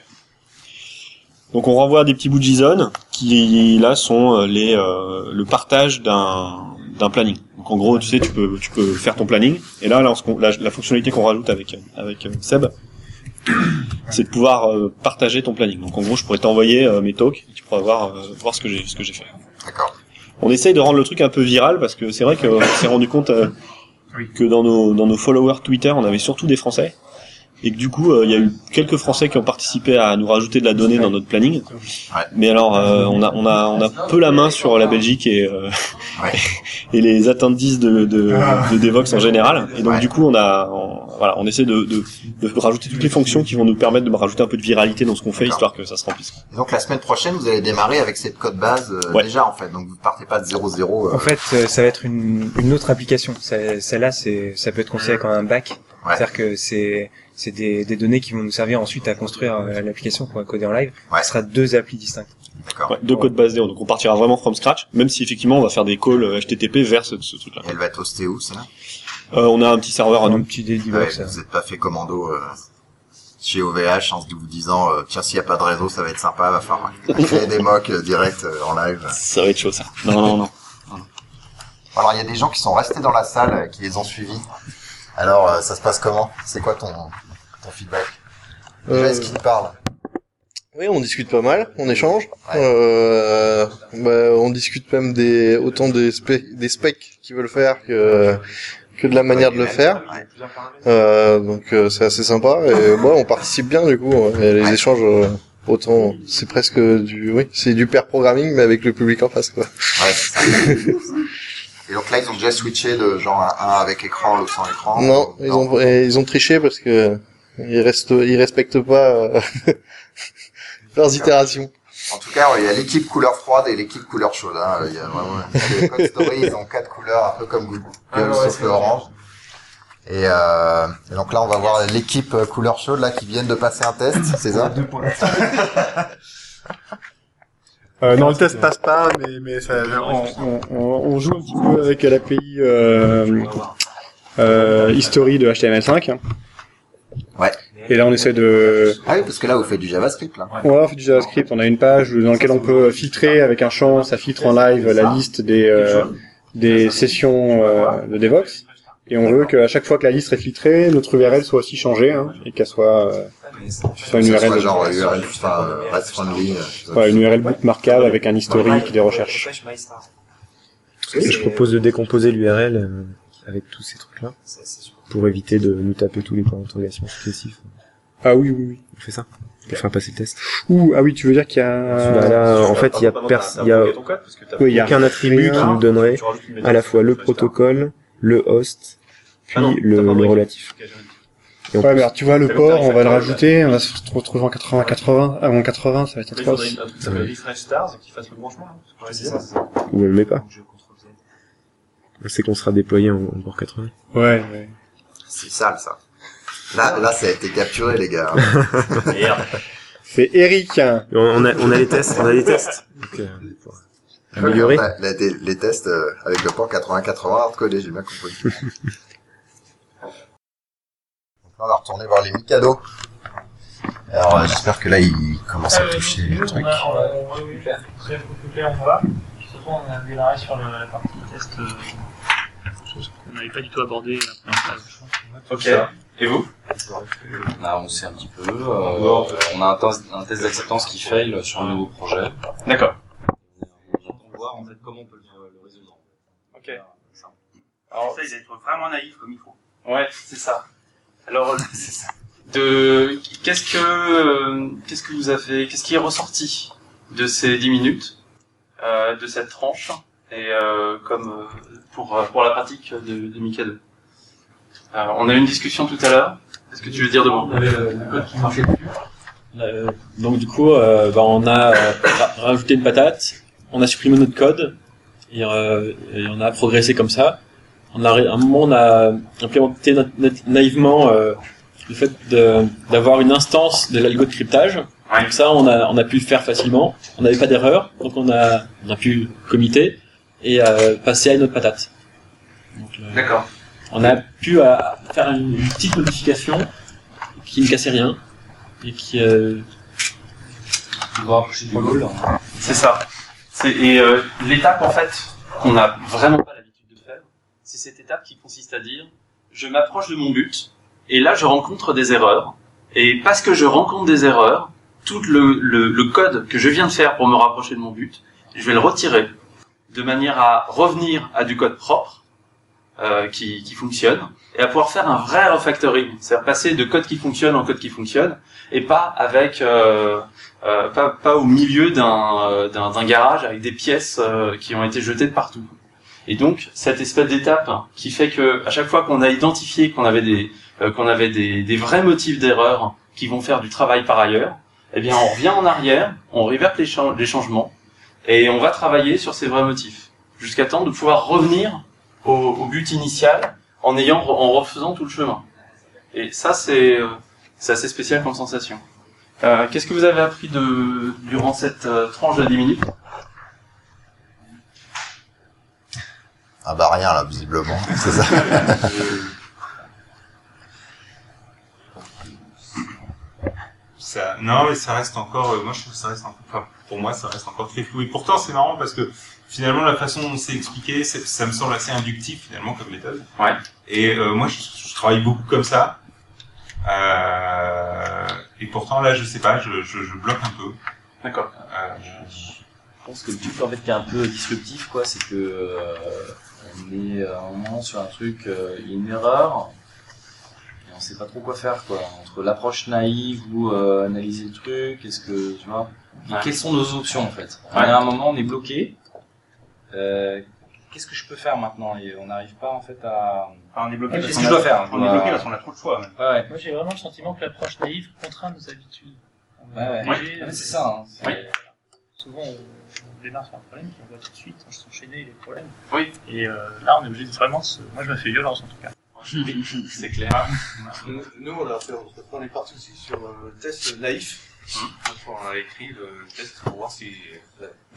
Donc on renvoie des petits bouts de JSON qui là sont les le partage d'un d'un planning. Donc en gros, tu sais, tu peux tu peux faire ton planning. Et là, là, qu'on- la, la fonctionnalité qu'on rajoute avec avec Seb, c'est de pouvoir euh, partager ton planning. Donc en gros, je pourrais t'envoyer euh, mes talks, et tu pourras voir euh, voir ce que j'ai ce que j'ai fait. D'accord. On essaye de rendre le truc un peu viral parce que c'est vrai qu'on s'est rendu compte que dans nos dans nos followers Twitter, on avait surtout des Français et que du coup, euh, il y a eu quelques Français qui ont participé à nous rajouter de la donnée dans notre planning. Mais alors, euh, on a on a on a peu la main sur la Belgique et euh, et les attendees de de, de Devox en général. Et donc du coup, on a on, voilà, on essaie de, de de rajouter toutes les fonctions qui vont nous permettre de rajouter un peu de viralité dans ce qu'on fait, histoire que ça se remplisse. Et donc la semaine prochaine, vous allez démarrer avec cette code base euh, déjà en fait. Donc vous partez pas de 0-0. euh, En fait, euh, ça va être une, une autre application. Celle-là, c'est, ça peut être considéré comme un back. C'est-à-dire que c'est, c'est des, des données qui vont nous servir ensuite à construire euh, l'application qu'on va coder en live. Ce sera deux applis distinctes. Ouais, deux codes base zéro. Donc on partira vraiment from scratch, même si effectivement on va faire des calls euh, HTTP vers ce, ce truc-là. Elle va être hostée où ça? Euh, on a un petit serveur à nous. petit Ouais, Vous n'êtes pas fait commando euh, chez OVH en se vous disant euh, tiens s'il n'y a pas de réseau ça va être sympa, va falloir créer des mocks euh, direct euh, en live. Ça va être chaud ça. Non non non. Alors il y a des gens qui sont restés dans la salle, euh, qui les ont suivis. Alors euh, ça se passe comment? C'est quoi ton, ton feedback? Déjà, Euh, Est-ce qu'ils parlent Oui, on discute pas mal, on échange. Euh, bah, on discute même des autant des, des specs qu'ils veulent faire que que de la manière de le faire. Euh, donc euh, c'est assez sympa et bon, on participe bien du coup. hein. Et les échanges euh, autant c'est presque du oui, c'est du pair programming mais avec le public en face quoi. Ouais, c'est ça. Et donc là ils ont déjà switché de genre un, un avec écran, l'autre sans écran. Non, ils ont ils ont triché parce que ils restent ils respectent pas euh, leurs itérations. En tout cas, il y a l'équipe couleur froide et l'équipe couleur chaude. Hein. Il y a vraiment... Les Code Story, ils ont quatre couleurs, un peu comme Google, Ah ouais, sauf le orange. Et, euh, et donc là, on va voir l'équipe euh, couleur chaude là qui viennent de passer un test, c'est ça? Euh, non, le test passe pas, mais, mais ça, on, on, on- joue un petit peu avec l'API euh, euh, history de HTML5. hein. Ouais. Et là, on essaie de... Ah oui, parce que là, vous faites du JavaScript là. Ouais, on fait du JavaScript. On a une page dans laquelle on peut filtrer avec un champ, ça filtre en live la liste des euh, des sessions euh, de Devox. Et on veut qu'à chaque fois que la liste est filtrée, notre URL soit aussi changée hein, et qu'elle soit euh, soit une URL soit genre euh, URL, enfin, euh, REST friendly. euh, Ouais, une URL bookmarkable avec un historique des recherches. Je propose de décomposer l'URL euh, avec tous ces trucs-là pour éviter de nous taper tous les points d'interrogation successifs. Ah oui, oui, oui. On fait ça? Pour faire passer le test. Ouh, ah oui, tu veux dire qu'il y a... Bah là, en fait, il y a, pers- il y a Oui, il y a aucun attribut qui nous donnerait à la fois le protocole, le host, puis le, le relatif. Ouais, plus- mais alors tu vois, le port, on va le rajouter, on va se retrouver en 80-80, avant 80, ça va être atroce. un truc qui s'appelle refresh stars et qui fasse le branchement. hein. C'est ça, c'est ça. Ou on le met pas. On sait qu'on sera déployé en, en port 80. Ouais, ouais. C'est sale ça. Là, là, ça a été capturé les gars. C'est Eric. On, on a, on a les tests, on a les tests. Pour améliorer. Ouais, là, les, les tests euh, avec le port 80-80 hardcodé, j'ai bien compris. Donc là, on va retourner voir les Mikado. Alors, euh, j'espère que là, il commence à Euh, toucher nous, le truc. On a, on a, oui, oui, clair. Plus clair, on voit. Surtout, on a démarré sur le- la partie test, euh, qu'on n'avait pas du tout abordée la première phase. Ok. Et vous? On sait un petit peu. euh, on a un, test- un test d'acceptance qui fail sur un nouveau projet. D'accord. On voir en fait comment on peut le, le résoudre. Ok. Alors, ça, d'être vraiment naïf comme il faut. Ouais, c'est ça. Alors, de qu'est-ce que euh, qu'est-ce que vous avez, qu'est-ce qui est ressorti de ces 10 minutes, euh, de cette tranche, et euh, comme pour pour la pratique de, de Mikado. Euh, on a eu une discussion tout à l'heure. Est-ce que tu veux dire de bon Euh, donc du coup, euh, bah, on a ra- rajouté une patate, on a supprimé notre code et, euh, et on a progressé comme ça. On a, à un moment, on a implémenté na- na- naïvement euh, le fait de- d'avoir une instance de l'algo de cryptage. Donc ça, on a, on a pu le faire facilement. On n'avait pas d'erreur, donc on a, on a pu commiter et euh, passer à une autre patate. D'accord. On a pu euh, faire une, une petite modification qui ne cassait rien et qui euh, C'est ça. Et euh, l'étape en fait qu'on n'a vraiment pas c'est cette étape qui consiste à dire je m'approche de mon but et là je rencontre des erreurs. Et parce que je rencontre des erreurs, tout le, le, code que je viens de faire pour me rapprocher de mon but, je vais le retirer. De manière à revenir à du code propre euh, qui, fonctionne et à pouvoir faire un vrai refactoring, c'est-à-dire passer de code qui fonctionne en code qui fonctionne et pas avec euh, euh, pas, pas au milieu d'un euh, garage avec des pièces qui ont été jetées de partout. Et donc cette espèce d'étape qui fait que à chaque fois qu'on a identifié qu'on avait des euh, qu'on avait des, des vrais motifs d'erreur qui vont faire du travail par ailleurs, eh bien on revient en arrière, on cha- les changements et on va travailler sur ces vrais motifs jusqu'à temps de pouvoir revenir au, au but initial en ayant en refaisant tout le chemin. Et ça c'est euh, c'est assez spécial comme sensation. Euh, Qu'est-ce que vous avez appris de durant cette euh, tranche de 10 minutes? Ah bah rien là, visiblement, c'est ça. Ça, non, mais ça reste encore, euh, moi je trouve que ça reste encore, enfin, pour moi ça reste encore très flou. Et pourtant c'est marrant parce que finalement la façon dont c'est expliqué, c'est- ça me semble assez inductif finalement comme méthode. Ouais. Et euh, moi je, je travaille beaucoup comme ça. Euh, et pourtant là je sais pas, je, je, je bloque un peu. D'accord. Euh, Je pense que le truc en fait qui est un peu disruptif quoi, c'est que euh, on est à un moment sur un truc, euh, il y a une erreur et on sait pas trop quoi faire quoi. Entre l'approche naïve ou euh, analyser le truc, est-ce que tu vois et Ouais. Quelles sont nos options en fait? On Ouais. est à un moment, on est bloqué. Euh, Qu'est-ce que je peux faire maintenant? Et on n'arrive pas en fait à. Enfin, on est bloqué qu'est-ce que je dois faire on est bloqué parce qu'on a trop de choix, même. Ouais, ouais. Moi, j'ai vraiment le sentiment que l'approche naïve contraint nos habitudes. Ouais, ouais. c'est ça, hein. C'est- oui. Souvent, on, on démarre sur un problème, puis on voit tout de suite s'enchaîner les problèmes. Oui. Et euh, là, on est obligé de vraiment se... Moi, je me fais violence, en tout cas. c'est clair. Nous, nous, on, a fait, on est parti aussi sur euh, le test naïf. On a écrit le test pour voir si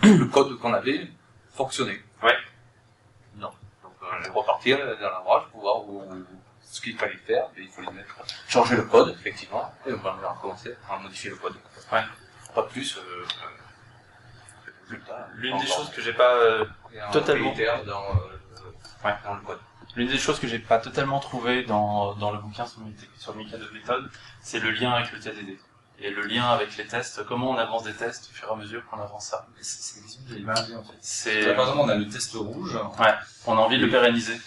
le code qu'on avait fonctionnait. Ouais. Non. Donc on est reparti dans la pour voir où, ce qu'il fallait faire. Et il fallait mettre, changer le code, effectivement. Et on va recommencer à modifier le code. Ouais. Pas plus. Euh, euh. L'une des choses que j'ai pas euh, totalement dans, euh, Ouais. dans le code. L'une des choses que j'ai pas totalement trouvé dans, dans le bouquin sur, le- sur le mécanisme de méthode, c'est le lien avec le TDD. Et le lien avec les tests, comment on avance des tests au fur et à mesure qu'on avance ça. C'est une en fait. Par exemple, on a le test rouge. Ouais, on a envie de le pérenniser.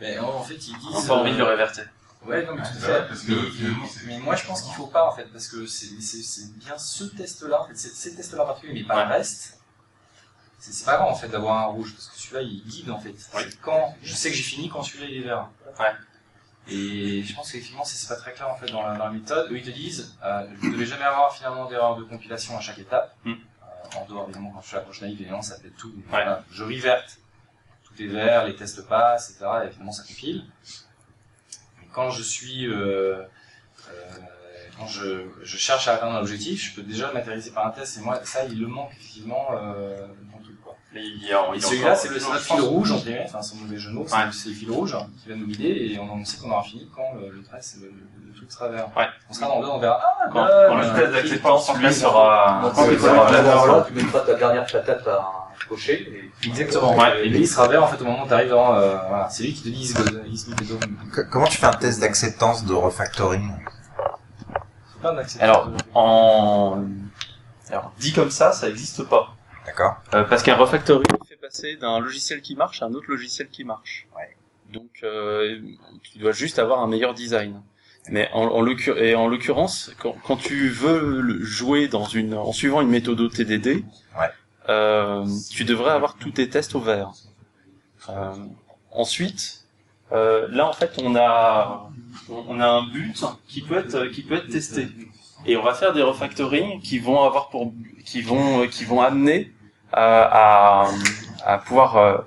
Mais en fait, ils disent. On n'a pas envie de le euh, réverter. Ouais, non, mais tout à Ouais, fait. parce que mais, finalement, mais- mais moi, je pense qu'il faut pas, en fait, parce que c'est bien ce test-là, en fait, c'est ces tests-là en particulier, mais pas le reste. C'est pas grave, en fait, d'avoir un rouge, parce que celui-là, il guide, en fait. Quand, je sais que j'ai fini quand celui-là, il est vert. Ouais. Et je pense qu'effectivement, c'est pas très clair, en fait, dans la, dans la méthode. Eux, ils te disent, euh, vous ne devez jamais avoir, finalement, d'erreur de compilation à chaque étape. Mm. Euh, en dehors, évidemment, quand je fais l'approche naïve, évidemment, ça fait tout. mais Ouais. voilà, je reverte. Tout est vert, les tests passent, etc. Et finalement, ça compile. Mais quand je suis, euh, euh, quand je, je cherche à atteindre un objectif, je peux déjà le matérialiser par un test. Et moi, ça, il le manque effectivement euh, il il celui-là, c'est le, fil rouge, on dirait, enfin, sans mauvais jeu de mots, c'est Ouais. c'est le fil rouge qui va nous guider et on, on sait qu'on aura fini quand le, le, test, le, le- le truc sera vert. Ouais. On sera dans le deux, on verra, ah, Quand, quand le test d'acceptance, lui, sera... Quand tu vert. tu mettras ta dernière patate à cocher. Et... Exactement. Ouais, et lui, il sera vert en fait au moment où tu arrives dans. Euh, voilà. C'est lui qui te dit is good. Que- Comment tu fais un test d'acceptance de refactoring? Alors, en... Alors, dit comme ça, ça n'existe pas. D'accord. Euh, parce qu'un refactoring fait passer d'un logiciel qui marche à un autre logiciel qui marche. Donc, euh, tu dois juste avoir un meilleur design. Mais en, en l'occur- et en l'occurrence, quand, quand tu veux jouer dans une, en suivant une méthode TDD, euh, tu devrais avoir tous tes tests au vert. Euh, ensuite, euh, là en fait, on a, on a un but qui peut être, qui peut être testé. Et on va faire des refactoring qui vont avoir pour, qui vont, qui vont amener à, à, à pouvoir euh,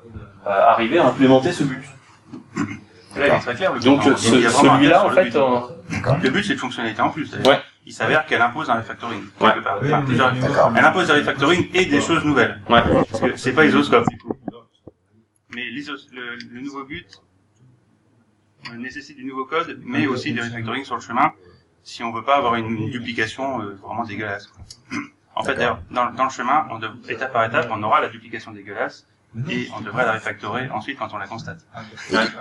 arriver à implémenter ce but. Là, il est très clair. le Donc, ce- un celui-là, en fait, but. euh, Le but, c'est de fonctionnalité en plus. Ouais. Il s'avère qu'elle impose un refactoring. Ouais. part. Enfin, Elle impose un refactoring et des choses nouvelles. Ouais. Parce que c'est pas isoscope. Mais l'isos- le, le nouveau but euh, nécessite du nouveau code, mais aussi des refactorings sur le chemin, si on veut pas avoir une, une duplication euh, vraiment dégueulasse. En fait, d'ailleurs, dans, dans le chemin, on dev- étape par étape, on aura la duplication dégueulasse, et on devrait la refactorer ensuite quand on la constate.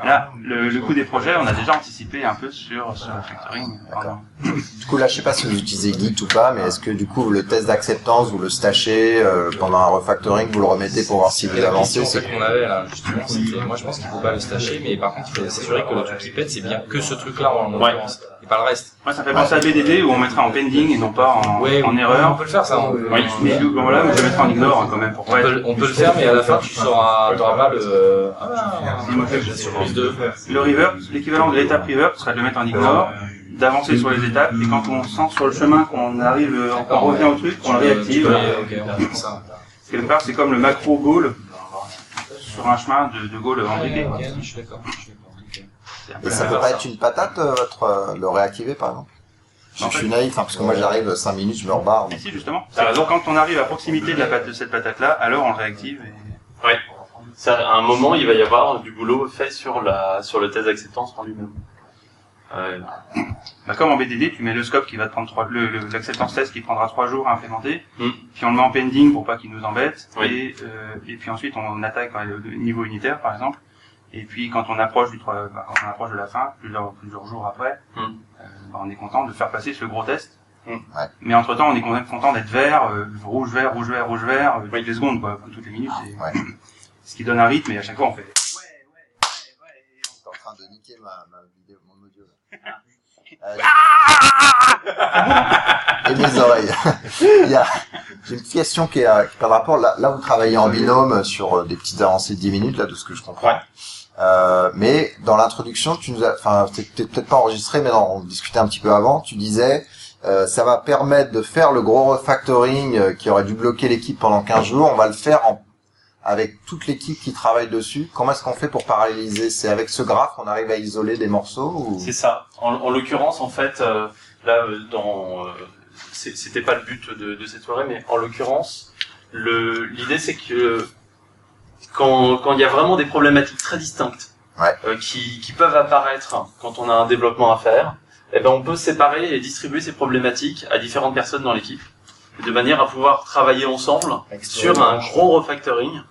Là, le, le coût des projets, on a déjà anticipé un peu sur ce refactoring. Du coup, là, je sais pas si vous utilisez Git ou pas, mais est-ce que du coup, le test d'acceptance, vous le stachez euh, pendant un refactoring, vous le remettez pour voir si vous avancez c'est- qu'on avait là, justement, c'était, moi je pense qu'il faut pas le stacher, mais par contre il faut s'assurer que le truc qui pète, c'est bien que ce truc-là en l'occurrence, et pas le reste. Moi, ça fait penser à BDD où on mettra en pending et non pas en, Ouais, en on- erreur. on peut le faire, ça, on- Oui, mais du- bon, voilà, mais je vais mettre en ignore hein, quand même pour On pas peut, être- on peut le faire, mais à la fin tu sauras, t'auras pas le, ah, de. Le reverb, l'équivalent de l'étape reverb serait de le mettre en ignore, d'avancer sur les étapes, et quand on sent sur le chemin qu'on arrive, on revient au truc, on le réactive. Quelque part, c'est comme le macro goal sur un chemin de, de goal je suis d'accord. Et ça peut pas être une patate, euh, votre, euh, le réactiver, par exemple Je je suis naïf, hein, parce que moi, j'arrive 5 minutes, je me rebarre. Et si, justement. C'est quand on arrive à proximité de, la patte, de cette patate-là, alors on le réactive. Et... Ouais. À un moment, il va y avoir du boulot fait sur la sur le test d'acceptance en lui-même. Euh, Bah, comme en BDD, tu mets le scope qui va te prendre trois, l'acceptance test qui prendra trois jours à implémenter, Mm. puis on le met en pending pour pas qu'il nous embête, Oui. et, euh, et puis ensuite on attaque euh, le niveau unitaire par exemple, et puis quand on approche du trois- bah, quand on approche de la fin, plusieurs, plusieurs jours après, Mm. euh, bah, on est content de faire passer ce gros test. Mm. Mais entre temps, on est quand même content d'être vert, euh, rouge, vert, rouge, vert, rouge, vert, euh, toutes les secondes, quoi, enfin, toutes les minutes. et- Ce qui donne un rythme, et à chaque fois on fait. T'es en train de niquer ma, ma vidéo, mon audio. là. Euh, et mes oreilles. J'ai une petite question qui est, euh, qui est par rapport, là, là vous travaillez en binôme sur euh, des petites avancées de 10 minutes, là, de ce que je comprends. Euh, mais dans l'introduction, tu nous as, enfin, c'était peut-être pas enregistré, mais on discutait un petit peu avant, tu disais, euh, ça va permettre de faire le gros refactoring euh, qui aurait dû bloquer l'équipe pendant 15 jours, on va le faire en avec toute l'équipe qui travaille dessus. Comment est-ce qu'on fait pour paralléliser? C'est avec ce graphe qu'on arrive à isoler des morceaux ou... C'est ça. En, en l'occurrence, en fait, euh, là, euh, dans, c'était pas le but de, de cette soirée, mais en l'occurrence, l'idée c'est que quand, quand il y a vraiment des problématiques très distinctes euh, qui, qui peuvent apparaître quand on a un développement à faire, eh ben on peut séparer et distribuer ces problématiques à différentes personnes dans l'équipe, de manière à pouvoir travailler ensemble sur un gros refactoring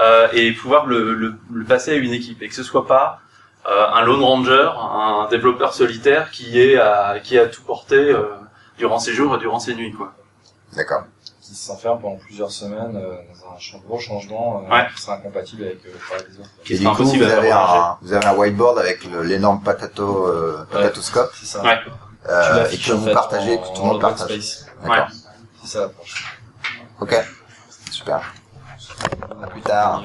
euh, et pouvoir le, le, le passer à une équipe et que ce soit pas euh, un lone ranger, un développeur solitaire qui est à, qui est à tout porter euh, durant ses jours et durant ses nuits quoi. D'accord. Qui s'enferme pendant plusieurs semaines euh, dans un gros changement euh, Ouais. qui sera incompatible avec euh, le travail des autres. Et du coup, vous avez, un, vous avez un whiteboard avec l'énorme patato, euh, patatoscope. c'est ça. Ouais. Euh, et que vous partagez, que tout le monde partage. D'accord. C'est ça l'approche. Ok. Super. À plus tard.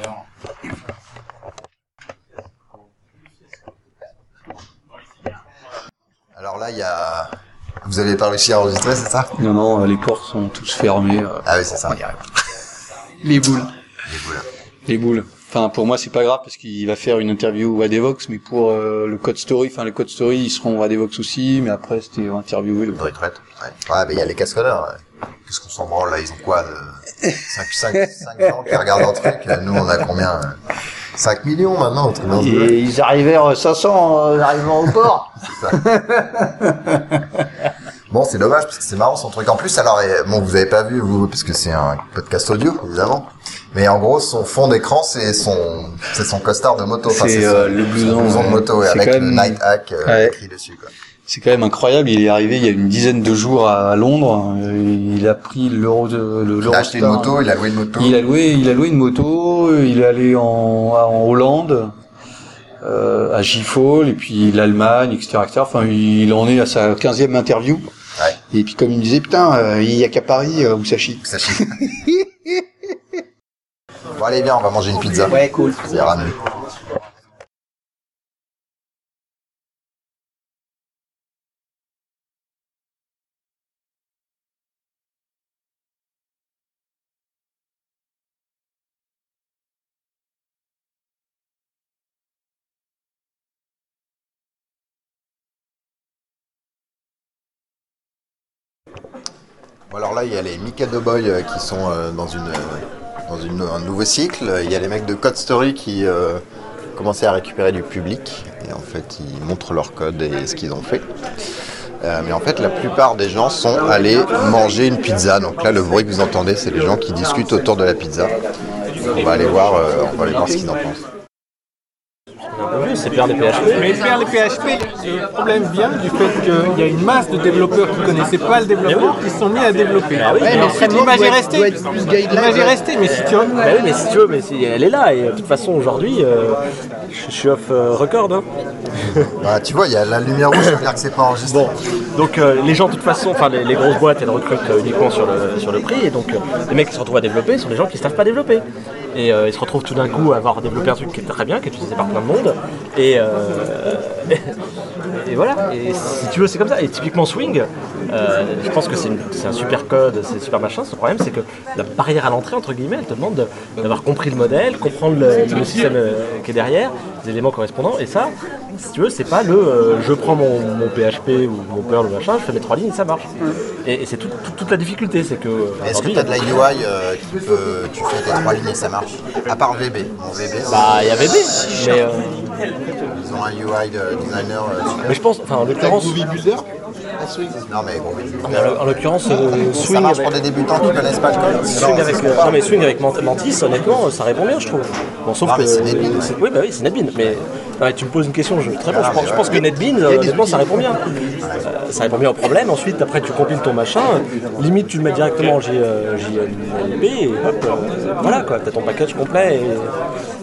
Alors là, il y a... Vous avez pas réussi à enregistrer, c'est ça? Non, non, euh, les ports sont tous fermés. euh, Ah oui, c'est ça. Les boules. Les boules. Les boules. Enfin, pour moi, c'est pas grave parce qu'il va faire une interview à Devox, mais pour euh, le code story, enfin, les code story, ils seront à Devox aussi, mais après, c'était interviewé. Le... retraite. Ouais, ouais mais il y a les cascodeurs. ouais. Qu'est-ce qu'on s'en branle là Ils ont quoi 5, 5, 5 gens qui regardent un truc. Nous, on a combien 5 millions maintenant, ce Et ils arrivèrent 500 en arrivant au port. Bon, Bon, c'est dommage parce que c'est marrant son truc. En plus, alors, bon, vous avez pas vu vous parce que c'est un podcast audio évidemment. Mais en gros, son fond d'écran, c'est son, c'est son costard de moto. Enfin, C'est, euh, le son blouson, blouson de moto, ouais, avec le Night Hack euh, Ouais. écrit dessus. Quoi. C'est quand même incroyable. Il est arrivé il y a une dizaine de jours à Londres. Euh, Il a pris l'euro de le Il a acheté une moto, il a loué une moto. Il a loué, il a loué une moto. Il est allé en, en Hollande, euh, à Gifol, et puis l'Allemagne, etc., etc. Enfin, il en est à sa 15e interview. Et puis comme il me disait, putain, euh, il y a qu'à Paris euh, où ça chie. Ça chie. Bon, allez, viens, on va manger une pizza. Ouais, cool. Ça ira mieux. Alors là, il y a les Mikado Boy euh, qui sont euh, dans, euh, un nouveau cycle. Il y a les mecs de Code Story qui commençaient à récupérer du public. Et en fait, ils montrent leur code et ce qu'ils ont fait. Mais en fait, la plupart des gens sont allés manger une pizza. Donc là, le bruit que vous entendez, c'est les gens qui discutent autour de la pizza. On va aller voir, on va aller voir ce qu'ils en pensent. C'est perdre des PHP. Mais faire les PHP, le problème vient du fait qu'il y a une masse de développeurs qui connaissaient pas le développement qui se sont mis à développer. Ah oui, mais l'image est restée. L'image est restée, mais si tu Bah oui, mais si tu veux, mais si- elle est là et euh, de toute façon aujourd'hui, euh, je suis off euh, record. Hein. Bah, tu vois, il y a la lumière rouge, ça veut dire que c'est pas enregistré. Bon, donc euh, les gens de toute façon, enfin les, les grosses boîtes, elles recrutent uniquement sur le, sur le prix et donc euh, les mecs qui se retrouvent à développer sont des gens qui ne savent pas développer. Et euh, ils se retrouvent tout d'un coup à avoir développé un truc qui est très bien, qui est utilisé par plein de monde. Et, euh, et voilà, et si tu veux, c'est comme ça. Et typiquement Swing, euh, je pense que c'est un super code, c'est super machin. Le problème, c'est que la barrière à l'entrée, entre guillemets, elle te demande de- d'avoir compris le modèle, comprendre le, le système euh, qui est derrière, les éléments correspondants. Et ça, si tu veux, c'est pas le euh, je prends mon, mon PHP ou mon Perl ou machin, je fais mes trois lignes, ça marche. Et, et c'est tout- tout- toute la difficulté, c'est que. euh, Est-ce que tu as de la UI euh, qui peut, tu fais tes trois lignes et ça marche? À part VB. Bon, VB, Bah, il y a VB, mais. euh, Ils ont un UI de designer euh, super. Mais je pense, enfin, en l'occurrence. Builder Non, mais Groovy Mais en, en l'occurrence, euh, Ça Swing. marche avec- pour des débutants qui connaissent pas le code Swing Non, avec, euh, pas- non mais swing avec Mant- Mantis, honnêtement, ça répond bien, je trouve. Bon, sauf Non, que mais c'est NetBeans. Oui, bah oui, c'est NetBeans. Mais ouais, tu me poses une question, je, très bien. Ah, je, pense, je que NetBeans, euh, honnêtement, ça répond bien. Euh, ça répond bien au problème. Ensuite, après, tu compiles ton machin. Limite, tu le mets directement en J- euh, JLB et hop, euh, voilà quoi. T'as ton package complet.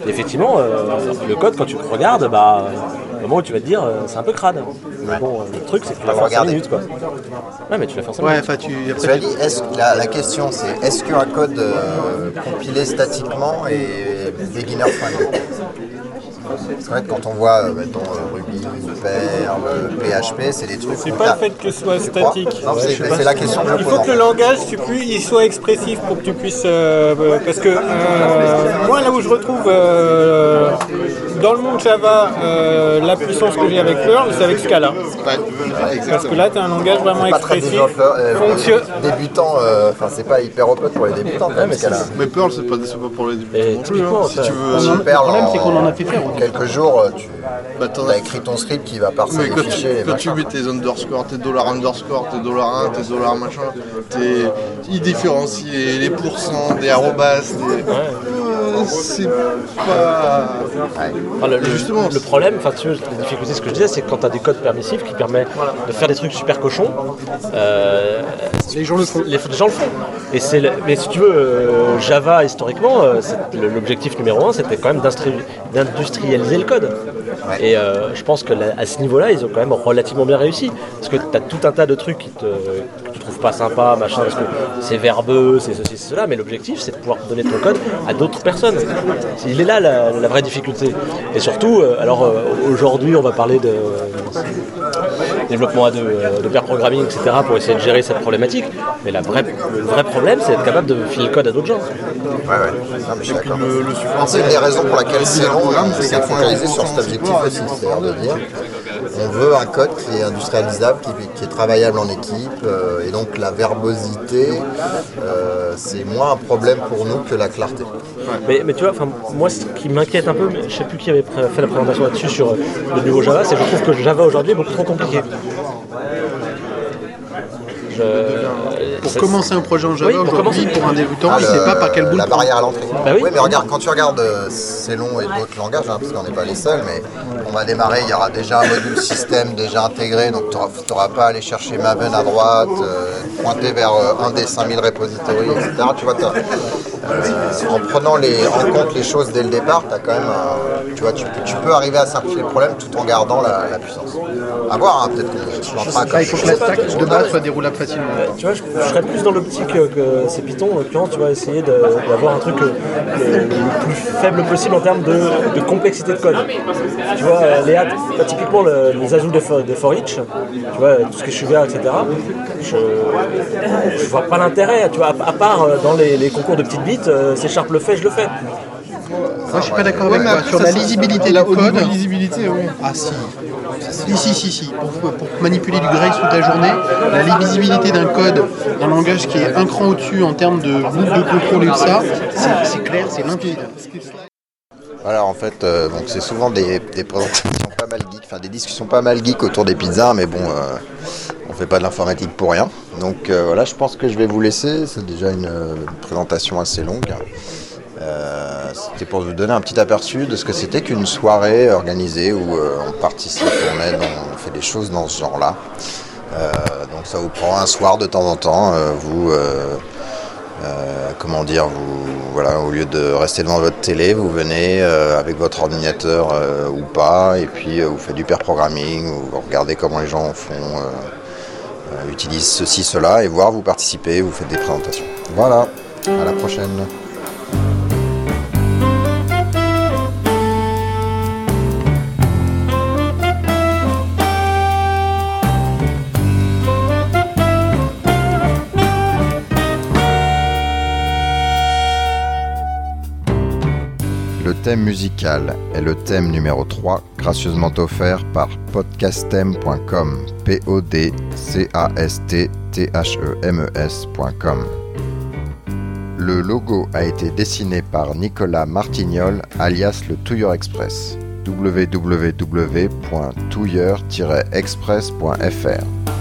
Et, et effectivement, euh, le code, quand tu le regardes, bah, au moment où tu vas te dire, euh, c'est un peu crade. Mais bon, euh, le truc, c'est que tu le 5 regarder. minutes quoi. Ouais, mais tu en 5 Ouais, minutes. enfin, tu. Cela dit, est-ce la, la question c'est est-ce qu'un code euh, compilé statiquement est beginner friendly Parce qu'en fait, quand on voit, euh, mettons, euh, Ruby, Perl, euh, PHP, c'est des trucs. C'est qu'on pas le fait que ce soit statique. Non, c'est c'est la question que je Il faut que le fait. langage tu il soit expressif pour que tu puisses. parce que euh, moi, là où je retrouve euh, dans le monde Java euh, la puissance que j'ai avec Perl, c'est avec Scala. Parce que là, tu as un langage vraiment Pas très expressif. euh, débutant, euh, enfin c'est pas hyper open pour les débutants. Mais Perl, c'est pas, c'est pas pour les débutants non plus. hein. Si tu veux. Si euh, Perl, en quelques jours, euh, tu Bah, as écrit ton script qui va parser Mais quand tu, et quand tu mets tes underscore, tes dollars underscore, tes dollars 1, tes dollars machin, tes, il différencie les, les pourcents, des arrobas, des... Euh, c'est pas... Enfin, le, justement, le problème, enfin, tu la difficulté, ce que je disais, c'est que quand tu as des codes permissifs qui permettent de faire des trucs super cochons, euh, les gens le font. Les, les gens le font. Et c'est le- mais si tu veux, euh, Java, historiquement, euh, c'est- le- l'objectif numéro un, c'était quand même d'instru- d'industrialiser le code. Et euh, je pense que là, à ce niveau-là, ils ont quand même relativement bien réussi. Parce que tu as tout un tas de trucs qui te, que tu trouves pas sympa, machin, parce que c'est verbeux, c'est ceci, c'est cela, mais l'objectif, c'est de pouvoir donner ton code à d'autres personnes. Il est là la, vraie difficulté. Et surtout, euh, alors euh, aujourd'hui, on va parler de développement à deux, euh, de pair programming, etc., pour essayer de gérer cette problématique. Mais la vraie, le vrai problème, c'est d'être capable de filer le code à d'autres gens. Ouais, ouais. Non, mais je suis d'accord. C'est une des raisons pour laquelle c'est s'est focalisé sur cet objectif aussi, c'est-à-dire de dire on veut un code qui est industrialisable, qui, est travaillable en équipe, euh, et donc la verbosité, euh, c'est moins un problème pour nous que la clarté. Mais, tu vois, moi, ce qui m'inquiète un peu, je sais plus qui avait fait la présentation là-dessus sur euh, le niveau Java, c'est que je trouve que Java aujourd'hui est beaucoup trop compliqué. Je- Pour ça- commencer un projet en Java Oui, pour aujourd'hui, commencer. pour un débutant, Ah, il le- sait pas par quel bout La barrière à l'entrée. Bah oui. mais regarde, quand tu regardes euh, Célon et d'autres langages, hein, parce qu'on n'est pas les seuls, mais on va démarrer, il y aura déjà un module système déjà intégré, donc tu n'auras pas à aller chercher Maven à droite, euh, pointer vers euh, un des 5000 repositories, etc. Tu vois, euh, en prenant les, en compte les choses dès le départ, as quand même, un- tu vois, tu, peux- tu peux arriver à simplifier le problème tout en gardant la, la puissance. À voir, hein, peut-être qu'on se plantera Ah, il faut que la stack de base soit déroulable facilement. Tu vois, je, je serais plus dans l'optique que, c'est Python. En l'occurrence, tu vas essayer d'avoir un truc euh, le, le plus faible possible en termes de, de complexité de code. Tu vois, euh, Léa, bah, typiquement le- les ajouts de, for, de for each, tu vois, tout ce qui est sugar, etc. Je, je vois pas l'intérêt. Tu vois, à, à part euh, dans les, les concours de petites bits, euh, c'est Sharp le fait, je le fais. Moi, je suis pas d'accord Ouais, avec toi. Sur la lisibilité du code. lisibilité, oui. Ah, si. Si, si, si, si. Pour, manipuler du Grace toute la journée, la lisibilité d'un code, d'un langage qui est un cran au-dessus en termes de boucle de contrôle et tout ça, c'est clair, c'est limpide. Voilà, en fait, euh, donc c'est souvent des, des présentations pas mal geek, enfin des discussions pas mal geek autour des pizzas, mais bon, euh, on fait pas de l'informatique pour rien. Donc euh, voilà, je pense que je vais vous laisser. C'est déjà une, euh, présentation assez longue. Euh, c'était pour vous donner un petit aperçu de ce que c'était qu'une soirée organisée où euh, on participe, on aide, on fait des choses dans ce genre-là. Euh, donc ça vous prend un soir de temps en temps, vous, comment dire, vous, voilà, au lieu de rester devant votre télé, vous venez avec votre ordinateur ou pas, et puis vous faites du pair programming, ou vous regardez comment les gens font, utilisent ceci, cela, et voir vous participez, vous faites des présentations. Voilà, à la prochaine. Thème musical est le thème numéro 3, gracieusement offert par podcastem.com. P-O-D-C-A-S-T-T-H-E-M-E-S.com. Le logo a été dessiné par Nicolas Martignol, alias le Touilleur Express. www.touilleur-express.fr